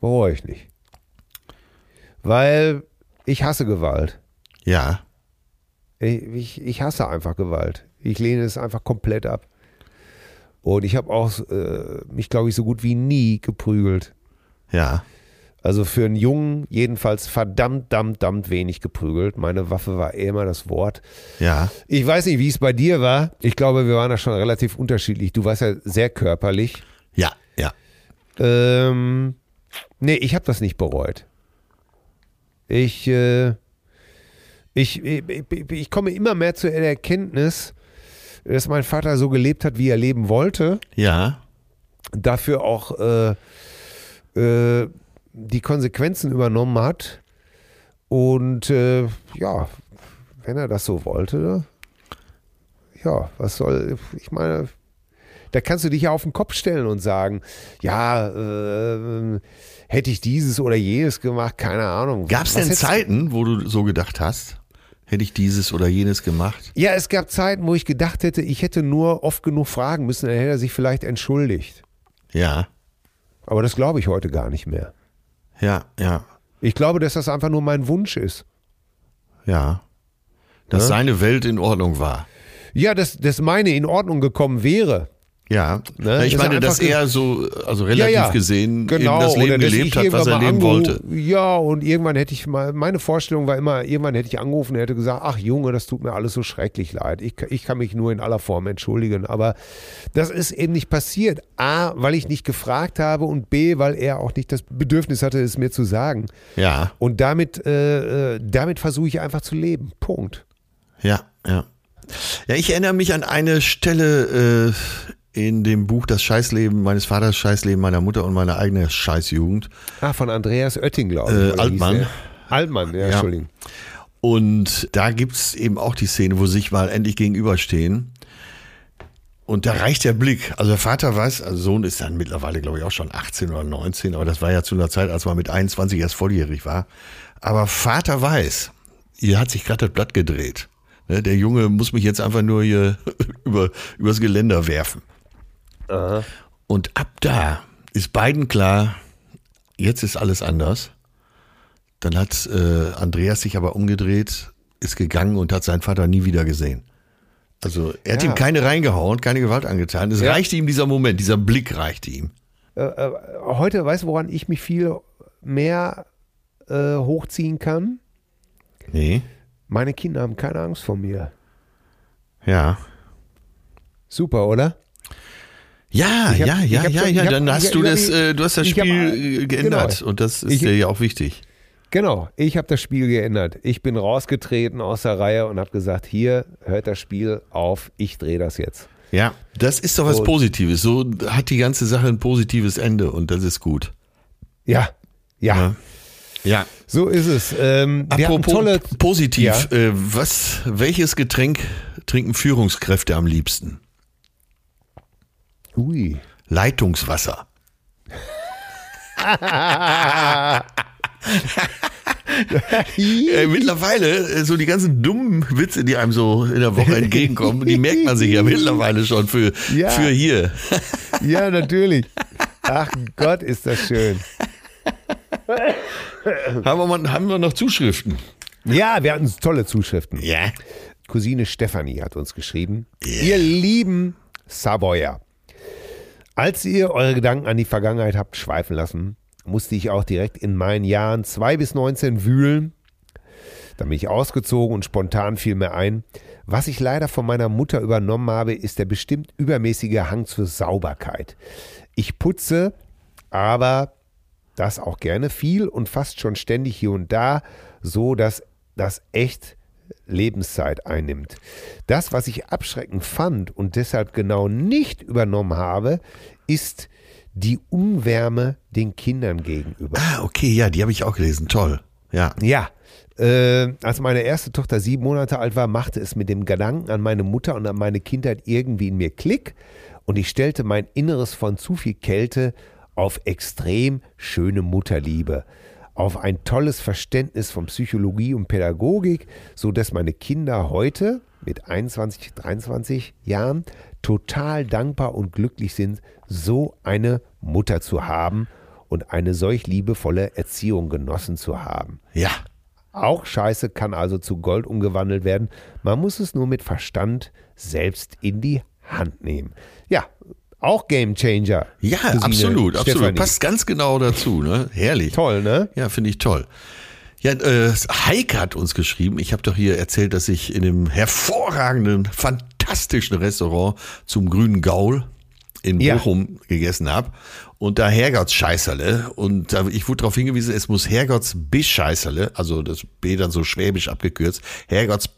bereue ich nicht. Weil ich hasse Gewalt. Ja. Ich, ich, ich hasse einfach Gewalt. Ich lehne es einfach komplett ab. Und ich habe auch äh, mich, glaube ich, so gut wie nie geprügelt. Ja. Also für einen Jungen jedenfalls verdammt, verdammt, verdammt wenig geprügelt. Meine Waffe war immer das Wort. Ja. Ich weiß nicht, wie es bei dir war. Ich glaube, wir waren da schon relativ unterschiedlich. Du warst ja sehr körperlich. Ja. Ja. Ähm, nee, ich habe das nicht bereut. Ich, äh, ich, ich, ich, ich komme immer mehr zu der Erkenntnis, dass mein Vater so gelebt hat, wie er leben wollte. Ja. Dafür auch äh, äh, die Konsequenzen übernommen hat. Und äh, ja, wenn er das so wollte, ja, was soll, ich meine, da kannst du dich ja auf den Kopf stellen und sagen, ja, äh, hätte ich dieses oder jenes gemacht, keine Ahnung. Gab es denn Zeiten, wo du so gedacht hast, hätte ich dieses oder jenes gemacht? Ja, es gab Zeiten, wo ich gedacht hätte, ich hätte nur oft genug fragen müssen, dann hätte er sich vielleicht entschuldigt. Ja. Aber das glaube ich heute gar nicht mehr. Ja. Ja. Ich glaube, dass das einfach nur mein Wunsch ist. Ja. Dass Ja? seine Welt in Ordnung war. Ja, dass, dass meine in Ordnung gekommen wäre. Ja, Ne? ich meine, dass er so, also relativ gesehen, genau. eben das Leben gelebt hat, was er leben wollte. Ja, und irgendwann hätte ich mal, meine Vorstellung war immer, irgendwann hätte ich angerufen und hätte gesagt, ach Junge, das tut mir alles so schrecklich leid. Ich, ich kann mich nur in aller Form entschuldigen. Aber das ist eben nicht passiert. A, weil ich nicht gefragt habe und B, weil er auch nicht das Bedürfnis hatte, es mir zu sagen. Ja, Und damit, äh, äh, damit versuche ich einfach zu leben. Punkt. ja, ja. Ja, ich erinnere mich an eine Stelle äh, in dem Buch Das Scheißleben meines Vaters, Scheißleben meiner Mutter und meine eigene Scheißjugend. Ah, von Andreas Oetting, glaube ich. Äh, Altmann. Altmann, ja, Entschuldigung. Und da gibt's eben auch die Szene, wo sich mal endlich gegenüberstehen. Und da reicht der Blick. Also der Vater weiß, also Sohn ist dann mittlerweile, glaube ich, auch schon 18 oder 19, aber das war ja zu einer Zeit, als man mit 21 erst volljährig war. Aber Vater weiß, hier hat sich gerade das Blatt gedreht. Ne, Der Junge muss mich jetzt einfach nur hier [laughs] über, übers Geländer werfen. Und ab da ist beiden klar, jetzt ist alles anders. Dann hat äh, Andreas sich aber umgedreht, ist gegangen und hat seinen Vater nie wieder gesehen. Also er hat Ja. ihm keine reingehauen, keine Gewalt angetan. Es Ja. reichte ihm dieser Moment, dieser Blick reichte ihm. Äh, äh, heute, weißt du, woran ich mich viel mehr äh, hochziehen kann? Nee. Meine Kinder haben keine Angst vor mir. Ja. Super, oder? Ja, hab- ja, ja, ja, ja. Dann hast du das, äh, du hast das ich hab- Spiel äh, geändert genau. und das ist Ich- dir ja auch wichtig. Genau, ich habe das Spiel geändert. Ich bin rausgetreten aus der Reihe und habe gesagt, hier hört das Spiel auf, ich drehe das jetzt. Ja, das ist doch was Und- Positives. So hat die ganze Sache ein positives Ende und das ist gut. Ja, ja, Ja. Ja. so ist es. Ähm, Apropos tolle, positiv, Ja. äh, was, welches Getränk trinken Führungskräfte am liebsten? Ui. Leitungswasser. Äh, mittlerweile, äh, so die ganzen dummen Witze, die einem so in der Woche entgegenkommen, die merkt man sich ja mittlerweile schon für, Ja. für hier. Ja, natürlich. Ach Gott, ist das schön. Haben wir, mal, haben wir noch Zuschriften? Ja, wir hatten tolle Zuschriften. Ja. Cousine Stefanie hat uns geschrieben. Ihr lieben Savoyer, als ihr eure Gedanken an die Vergangenheit habt schweifen lassen, musste ich auch direkt in meinen Jahren 2 bis 19 wühlen. Dann bin ich ausgezogen und spontan fiel mir ein, was ich leider von meiner Mutter übernommen habe, ist der bestimmt übermäßige Hang zur Sauberkeit. Ich putze, aber das auch gerne viel und fast schon ständig hier und da, so dass das echt Lebenszeit einnimmt. Das, was ich abschreckend fand und deshalb genau nicht übernommen habe, ist die Unwärme den Kindern gegenüber. Ah, okay, ja, die habe ich auch gelesen. Toll. Ja. Ja, äh, als meine erste Tochter sieben Monate alt war, machte es mit dem Gedanken an meine Mutter und an meine Kindheit irgendwie in mir Klick und ich stellte mein Inneres von zu viel Kälte auf extrem schöne Mutterliebe, auf ein tolles Verständnis von Psychologie und Pädagogik, so dass meine Kinder heute mit 21, 23 Jahren total dankbar und glücklich sind, so eine Mutter zu haben und eine solch liebevolle Erziehung genossen zu haben. Ja. Auch Scheiße kann also zu Gold umgewandelt werden. Man muss es nur mit Verstand selbst in die Hand nehmen. Ja, auch Game Changer. Ja, Cousine absolut, absolut. Stefanie. Passt ganz genau dazu, ne? Herrlich. Toll, ne? Ja, finde ich toll. Ja, äh, Heike hat uns geschrieben. Ich habe doch hier erzählt, dass ich in dem hervorragenden, fantastischen Restaurant zum Grünen Gaul in Ja. Bochum gegessen habe. Und da Herrgotts Scheißerle. Und da, ich wurde darauf hingewiesen, es muss Herrgotts Bischeißerle, also das B dann so schwäbisch abgekürzt, Herrgotts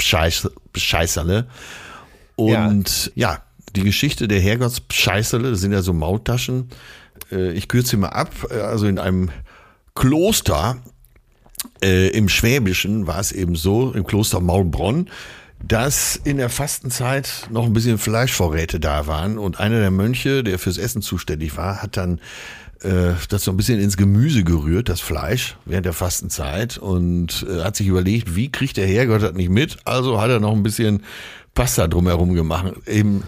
Scheißerle. Und ja. Die Geschichte der Herrgotts Scheißerle, das sind ja so Maultaschen. Äh, ich kürze sie mal ab. Äh, Also in einem Kloster äh, im Schwäbischen war es eben so, im Kloster Maulbronn, dass in der Fastenzeit noch ein bisschen Fleischvorräte da waren und einer der Mönche, der fürs Essen zuständig war, hat dann äh, das so ein bisschen ins Gemüse gerührt, das Fleisch, während der Fastenzeit und äh, hat sich überlegt, wie kriegt der Herrgott das nicht mit? Also hat er noch ein bisschen Pasta drumherum gemacht, eben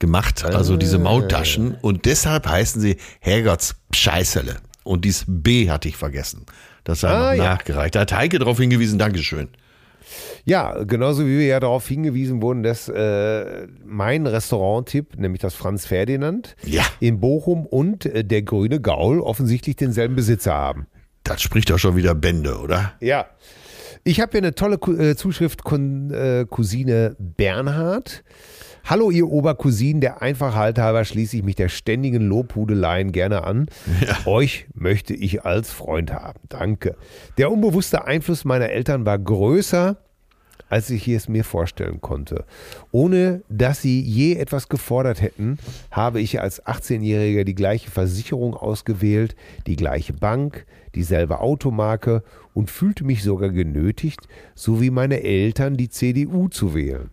gemacht, also diese Maultaschen und deshalb heißen sie Herrgotts Scheißerle und dies B hatte ich vergessen. Das sei Ah, noch nachgereicht. Da hat Heike darauf hingewiesen, Dankeschön. Ja, genauso wie wir ja darauf hingewiesen wurden, dass äh, mein Restaurant-Tipp, nämlich das Franz Ferdinand Ja. in Bochum und äh, der Grüne Gaul offensichtlich denselben Besitzer haben. Das spricht doch schon wieder Bände, oder? Ja. Ich habe hier eine tolle Ku- äh, Zuschrift von äh, Cousine Bernhard. Hallo, ihr Obercousinen, der Einfachheit halber schließe ich mich der ständigen Lobhudeleien gerne an. Euch möchte ich als Freund haben. Danke. Der unbewusste Einfluss meiner Eltern war größer, als ich es mir vorstellen konnte. Ohne dass sie je etwas gefordert hätten, habe ich als 18-Jähriger die gleiche Versicherung ausgewählt, die gleiche Bank, dieselbe Automarke und fühlte mich sogar genötigt, so wie meine Eltern, die CDU zu wählen.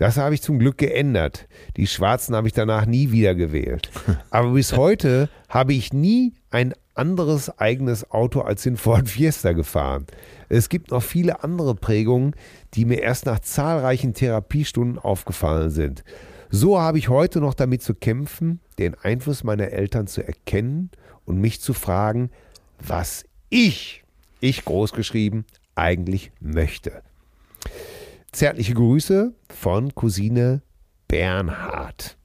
Das habe ich zum Glück geändert. Die Schwarzen habe ich danach nie wieder gewählt. [laughs] Aber bis heute habe ich nie ein anderes eigenes Auto als den Ford Fiesta gefahren. Es gibt noch viele andere Prägungen, die mir erst nach zahlreichen Therapiestunden aufgefallen sind. So habe ich heute noch damit zu kämpfen, den Einfluss meiner Eltern zu erkennen und mich zu fragen, was ich, ich großgeschrieben, eigentlich möchte. Zärtliche Grüße von Cousine Bernhard.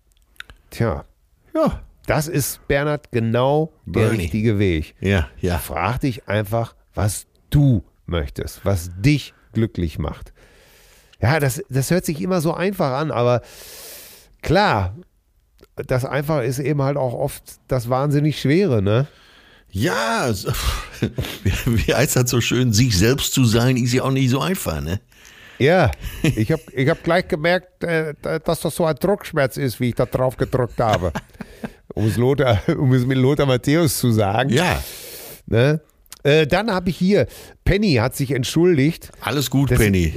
Tja, Ja. das ist Bernhard genau der Bernie. richtige Weg. Ja, ja. Frag dich einfach, was du möchtest, was dich glücklich macht. Ja, das, das hört sich immer so einfach an, aber klar, das einfach ist eben halt auch oft das wahnsinnig Schwere, ne? Ja, [laughs] wie heißt das so schön, sich selbst zu sein, ist ja auch nicht so einfach, ne? Ja, ich habe ich hab gleich gemerkt, äh, dass das so ein Druckschmerz ist, wie ich da drauf gedrückt habe. Um es, Lothar, um es mit Lothar Matthäus zu sagen. Ja, Ne? Äh, dann habe ich hier, Penny hat sich entschuldigt. alles gut, Penny.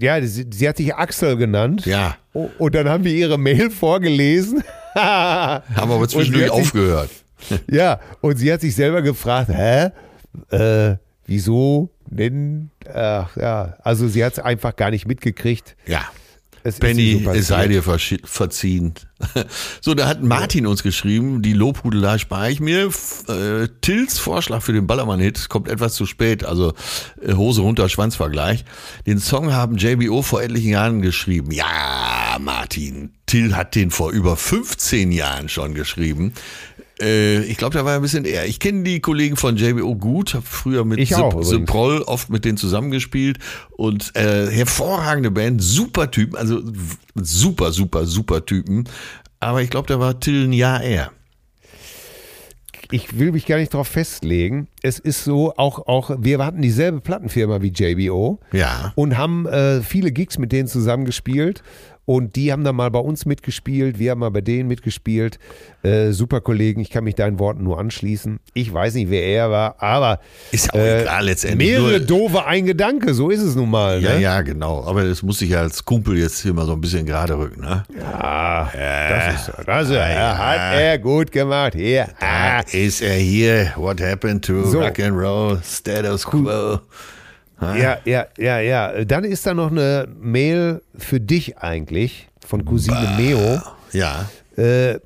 Ja, sie, sie hat sich Axel genannt. Ja, Und dann haben wir ihre Mail vorgelesen. [laughs] haben wir aber zwischendurch sich- aufgehört. Ja, und sie hat sich selber gefragt, hä? Äh, wieso denn? Ach, ja, also sie hat es einfach gar nicht mitgekriegt. Ja. Es so es sei dir verziehen. So, da hat Martin uns geschrieben, die Lobhudelei spare ich mir. Äh, Tills Vorschlag für den Ballermann-Hit kommt etwas zu spät, also äh, Hose runter, Schwanzvergleich. Den Song haben JBO vor etlichen Jahren geschrieben. Ja, Martin, Till hat den vor über 15 Jahren schon geschrieben. Äh, ich glaube, da war ein bisschen eher. Ich kenne die Kollegen von JBO gut, habe früher mit. Proll oft mit denen zusammengespielt und äh, hervorragende Band, super Typen, also super, super, super Typen. Aber ich glaube, da war Till ein Jahr eher. ich will mich gar nicht darauf festlegen. Es ist so, auch, auch wir hatten dieselbe Plattenfirma wie JBO Ja. und haben äh, viele Gigs mit denen zusammengespielt. Und die haben dann mal bei uns mitgespielt, wir haben mal bei denen mitgespielt. Äh, super Kollegen, ich kann mich deinen Worten nur anschließen. Ich weiß nicht, wer er war, aber Ist ja auch egal letztendlich. mehrere Nur- doofe ein Gedanke, so ist es nun mal. Ja, ne? ja, genau. Aber das muss ich ja als Kumpel jetzt hier mal so ein bisschen gerade rücken. Ne? Ah, das ist so. Das ist, ja, hat er gut gemacht. Hier. Da Ah. ist er hier. What happened to So. Rock and Roll? Status Quo. Ja, ja, ja, ja. Dann ist da noch eine Mail für dich eigentlich von Cousine Meo. Ja. Äh,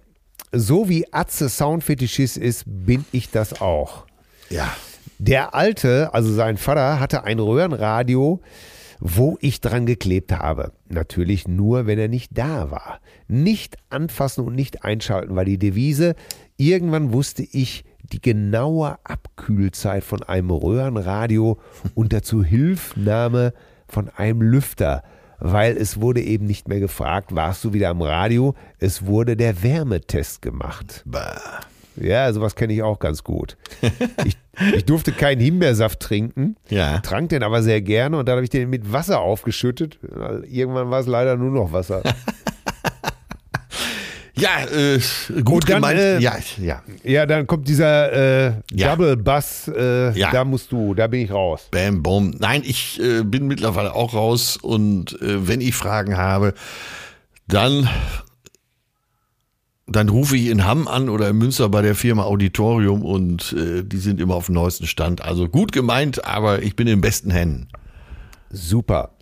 so wie Atze Soundfetischist ist, bin ich das auch. Ja. Der Alte, also sein Vater, hatte ein Röhrenradio, wo ich dran geklebt habe. Natürlich nur, wenn er nicht da war. Nicht anfassen und nicht einschalten war die Devise. Irgendwann wusste ich die genaue Abkühlzeit von einem Röhrenradio [laughs] unter Zuhilfnahme von einem Lüfter, weil es wurde eben nicht mehr gefragt, warst du wieder am Radio? Es wurde der Wärmetest gemacht. Bah. Ja, sowas kenne ich auch ganz gut. Ich, ich durfte keinen Himbeersaft trinken, Ja. trank den aber sehr gerne und dann habe ich den mit Wasser aufgeschüttet. Irgendwann war es leider nur noch Wasser. [laughs] Ja, äh, gut dann, gemeint. äh, ja, ja. Ja, dann kommt dieser äh, Ja. Double Bass, äh, Ja. da musst du, da bin ich raus. Bam, bom. Nein, ich äh, bin mittlerweile auch raus und äh, wenn ich Fragen habe, dann, dann rufe ich in Hamm an oder in Münster bei der Firma Auditorium und die sind immer auf dem neuesten Stand. Also gut gemeint, aber ich bin in besten Händen. Super.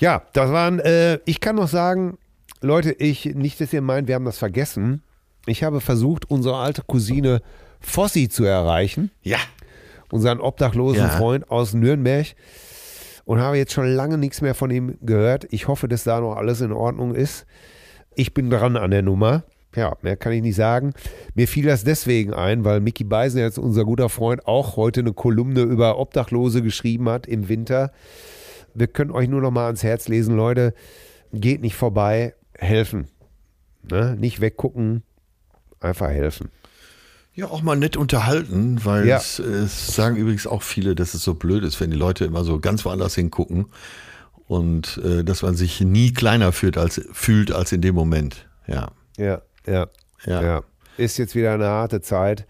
Ja, das waren, äh, ich kann noch sagen, Leute, ich, nicht, dass ihr meint, wir haben das vergessen. Ich habe versucht, unsere alte Cousine Fossi zu erreichen. Ja. unseren obdachlosen Ja. Freund aus Nürnberg. und habe jetzt schon lange nichts mehr von ihm gehört. Ich hoffe, dass da noch alles in Ordnung ist. Ich bin dran an der Nummer. Ja, mehr kann ich nicht sagen. Mir fiel das deswegen ein, weil Mickey Beisen, jetzt unser guter Freund, auch heute eine Kolumne über Obdachlose geschrieben hat im Winter. Wir können euch nur noch mal ans Herz lesen, Leute. Geht nicht vorbei, helfen. Ne? Nicht weggucken, einfach helfen. Ja, auch mal nett unterhalten, weil Ja. es, es sagen übrigens auch viele, dass es so blöd ist, wenn die Leute immer so ganz woanders hingucken und äh, dass man sich nie kleiner fühlt als, fühlt als in dem Moment. Ja. Ja, ja, Ja. ja. Ist jetzt wieder eine harte Zeit.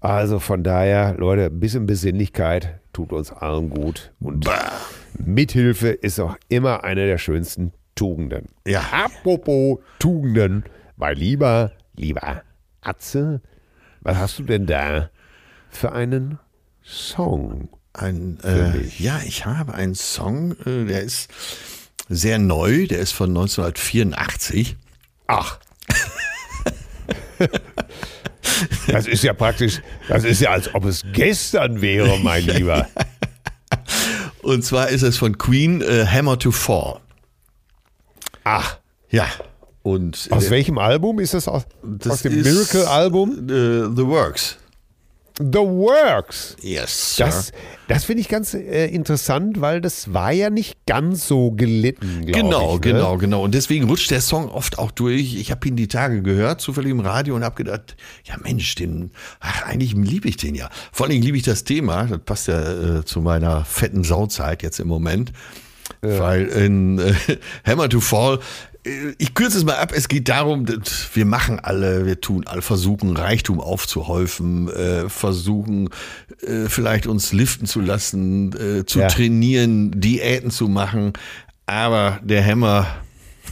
Also von daher, Leute, ein bisschen Besinnlichkeit tut uns allen gut. Und Bah. Mithilfe ist auch immer eine der schönsten Tugenden. Ja. Apropos Tugenden, mein lieber, lieber Atze, was hast du denn da für einen Song? Ein, äh, ja, ich habe einen Song, äh, der ist sehr neu, der ist von 1984. Ach. Das ist ja praktisch, das ist ja, als ob es gestern wäre, mein [laughs] Lieber. Und zwar ist es von Queen äh, Hammer to Fall. Ach, Ja. Und aus äh, welchem Album ist das? Aus, das aus dem Miracle-Album? äh, The Works. The Works. Yes. Sir. Das, das finde ich ganz äh, interessant, weil das war ja nicht ganz so gelitten, Genau, ich. Ne? genau, genau. Und deswegen rutscht der Song oft auch durch. Ich habe ihn die Tage gehört, zufällig im Radio und habe gedacht, ja Mensch, den, ach, eigentlich liebe ich den ja. Vor allen Dingen liebe ich das Thema. Das passt ja äh, zu meiner fetten Sauzeit jetzt im Moment. Weil in äh, [laughs] Hammer to Fall, äh, ich kürze es mal ab, es geht darum, wir machen alle, wir tun alle, versuchen Reichtum aufzuhäufen, äh, versuchen äh, vielleicht uns liften zu lassen, äh, zu Ja. trainieren, Diäten zu machen, aber der Hammer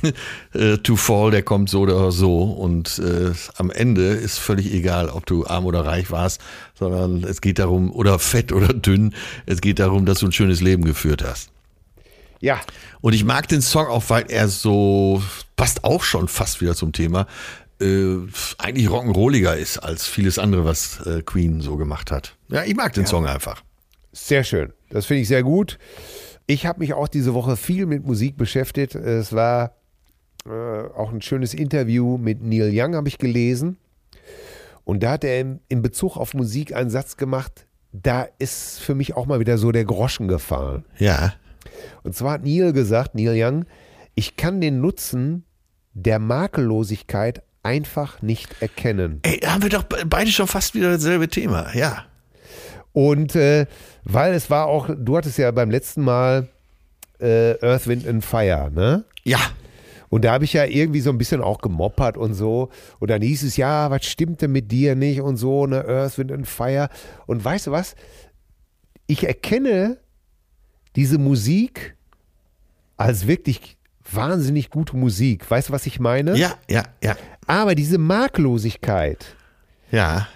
[laughs] äh, to Fall, der kommt so oder so und äh, am Ende ist völlig egal, ob du arm oder reich warst, sondern es geht darum, oder fett oder dünn, es geht darum, dass du ein schönes Leben geführt hast. Ja, Und ich mag den Song auch, weil er so, passt auch schon fast wieder zum Thema, äh, eigentlich rock'n'rolliger ist als vieles andere, was äh, Queen so gemacht hat. Ja, ich mag den Song einfach. sehr schön. Das finde ich sehr gut. Ich habe mich auch diese Woche viel mit Musik beschäftigt. Es war äh, auch ein schönes Interview mit Neil Young, habe ich gelesen. Und da hat er in, in Bezug auf Musik einen Satz gemacht, da ist für mich auch mal wieder so der Groschen gefallen. Ja. Und zwar hat Neil gesagt, Neil Young, ich kann den Nutzen der Makellosigkeit einfach nicht erkennen. Ey, haben wir doch be- beide schon fast wieder dasselbe Thema. Ja. Und äh, weil es war auch, du hattest ja beim letzten Mal äh, Earth, Wind and Fire, ne? Ja. Und da habe ich ja irgendwie so ein bisschen auch gemoppert und so. Und dann hieß es, ja, was stimmte mit dir nicht und so, ne, Earth, Wind and Fire. Und weißt du was? Ich erkenne diese Musik als wirklich wahnsinnig gute Musik. Weißt du, was ich meine? Ja, ja, ja. Aber diese Marklosigkeit, Ja.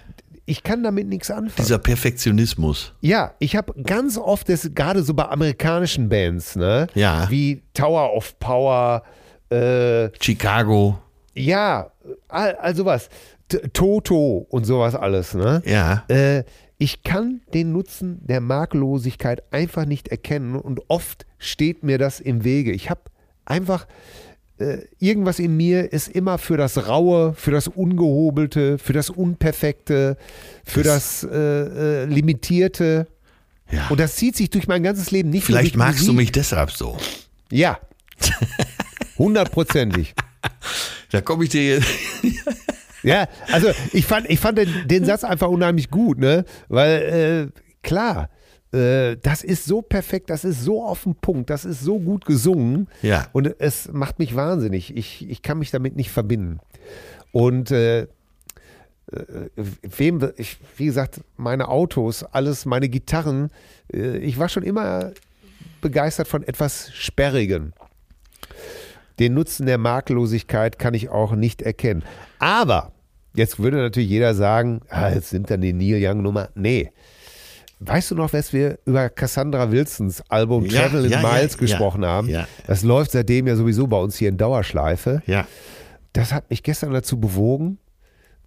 ich kann damit nichts anfangen. Dieser Perfektionismus. Ja, ich habe ganz oft das, gerade so bei amerikanischen Bands, ne? Ja. Wie Tower of Power, äh, Chicago. ja, all, all sowas. T Toto und sowas alles, ne? Ja. Äh, ich kann den Nutzen der Makellosigkeit einfach nicht erkennen und oft steht mir das im Wege. Ich habe einfach äh, irgendwas in mir ist immer für das Raue, für das Ungehobelte, für das Unperfekte, für das, äh, äh, Limitierte. Ja. Und das zieht sich durch mein ganzes Leben nicht Vielleicht magst du Musik. mich deshalb so. Ja. Hundertprozentig. [laughs] Da komme ich dir jetzt. Ja, also ich fand, ich fand den, den Satz einfach unheimlich gut, ne? Weil, äh, klar, äh, das ist so perfekt, das ist so auf den Punkt, das ist so gut gesungen. Ja. Und es macht mich wahnsinnig. Ich, ich kann mich damit nicht verbinden. Und äh, äh, wem, ich, wie gesagt, meine Autos, alles, meine Gitarren, äh, ich war schon immer begeistert von etwas Sperrigen. Den Nutzen der Makellosigkeit kann ich auch nicht erkennen. Aber, jetzt würde natürlich jeder sagen, ah, jetzt sind dann die Neil Young-Nummer. Nee. Weißt du noch, dass wir über Cassandra Wilsons Album Ja, Travel in ja, Miles ja, gesprochen haben? ja. Das läuft seitdem ja sowieso bei uns hier in Dauerschleife. Ja. Das hat mich gestern dazu bewogen,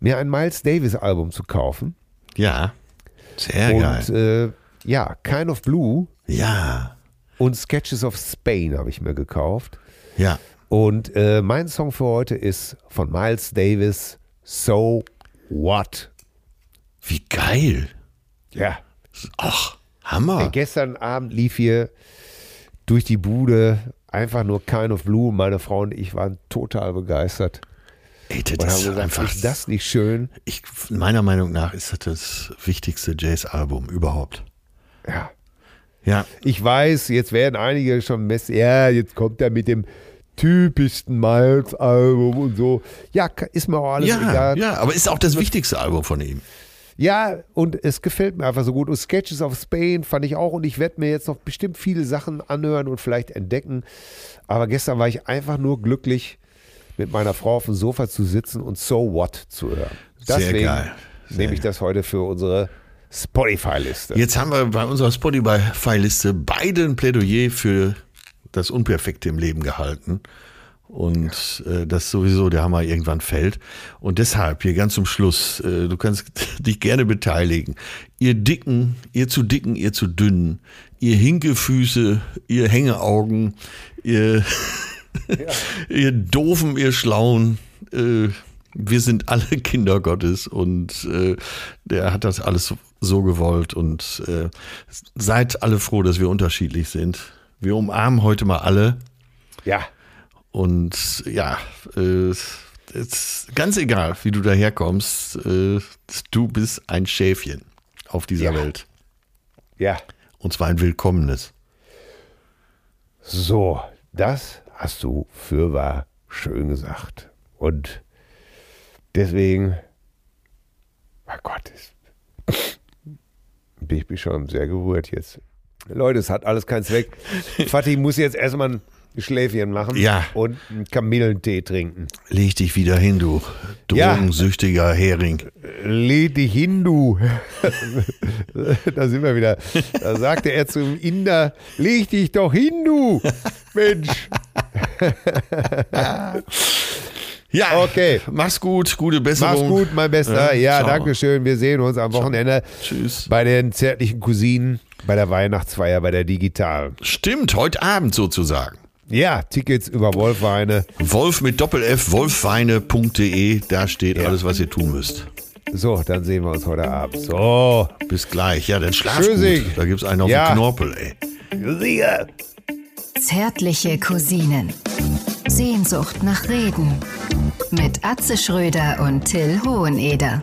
mir ein Miles Davis Album zu kaufen. Ja. Sehr geil. Und äh, ja, Kind of Blue Ja. und Sketches of Spain habe ich mir gekauft. Ja. Und äh, mein Song für heute ist von Miles Davis, So What? Wie geil. Ja. Ach, Hammer. Gestern Abend lief hier durch die Bude einfach nur Kind of Blue. Meine Frau und ich waren total begeistert. Ey, Und das haben ist gesagt, einfach. ist das nicht schön? ich, meiner Meinung nach ist das das wichtigste Jazz-Album überhaupt. Ja. Ja. Ich weiß, jetzt werden einige schon messen, ja, jetzt kommt er mit dem typischsten Miles-Album und so. Ja, ist mir auch alles Ja, egal. ja, aber ist auch das wichtigste Album von ihm. Ja, und es gefällt mir einfach so gut. Und Sketches of Spain fand ich auch. Und ich werde mir jetzt noch bestimmt viele Sachen anhören und vielleicht entdecken. Aber gestern war ich einfach nur glücklich, mit meiner Frau auf dem Sofa zu sitzen und So What zu hören. Sehr Deswegen geil. Sehr nehme ich das heute für unsere Spotify-Liste. Jetzt haben wir bei unserer Spotify-Liste beide ein Plädoyer für das Unperfekte im Leben gehalten. Und äh, das sowieso der Hammer irgendwann fällt. Und deshalb hier ganz zum Schluss, äh, du kannst [laughs] dich gerne beteiligen. Ihr Dicken, ihr zu Dicken, ihr zu Dünnen, ihr Hinkefüße, ihr Hängeaugen, ihr, [laughs] ihr Doofen, ihr Schlauen, äh, wir sind alle [laughs] Kinder Gottes und äh, der hat das alles so gewollt und äh, seid alle froh, dass wir unterschiedlich sind. Wir umarmen heute mal alle Ja, und ja, äh, ist ganz egal, wie du daherkommst, äh, du bist ein Schäfchen auf dieser Ja. Welt ja. und zwar ein willkommenes. So, das hast du fürwahr schön gesagt. Und deswegen, mein Gott, ist, [laughs] bin ich bin schon sehr gerührt jetzt. Leute, es hat alles keinen Zweck. [laughs] Fatih muss jetzt erstmal ein Schläfchen machen Ja. und einen Kamillentee trinken. Leg dich wieder hin, du Ja. drogensüchtiger Hering. Leg dich hin, du. da sind wir wieder. Da sagte er zum Inder, leg dich doch hin, du. Mensch. Ja, Okay. Mach's gut, gute Besserung. Mach's gut, mein Bester. Ja, ciao. danke schön. Wir sehen uns am Wochenende Tschüss. bei den zärtlichen Cousinen, bei der Weihnachtsfeier, bei der Digital. Stimmt, heute Abend sozusagen. Ja, Tickets über Wolfweine. Wolf mit Doppel-F, wolfweine.de, da steht alles, was ihr tun müsst. So, dann sehen wir uns heute Abend. So. Bis gleich. Ja, dann schlaf Tschüssing. gut. Da gibt's einen auf Ja. den Knorpel, ey. Sieger. Zärtliche Cousinen. Sehnsucht nach Reden. Mit Atze Schröder und Till Hoheneder.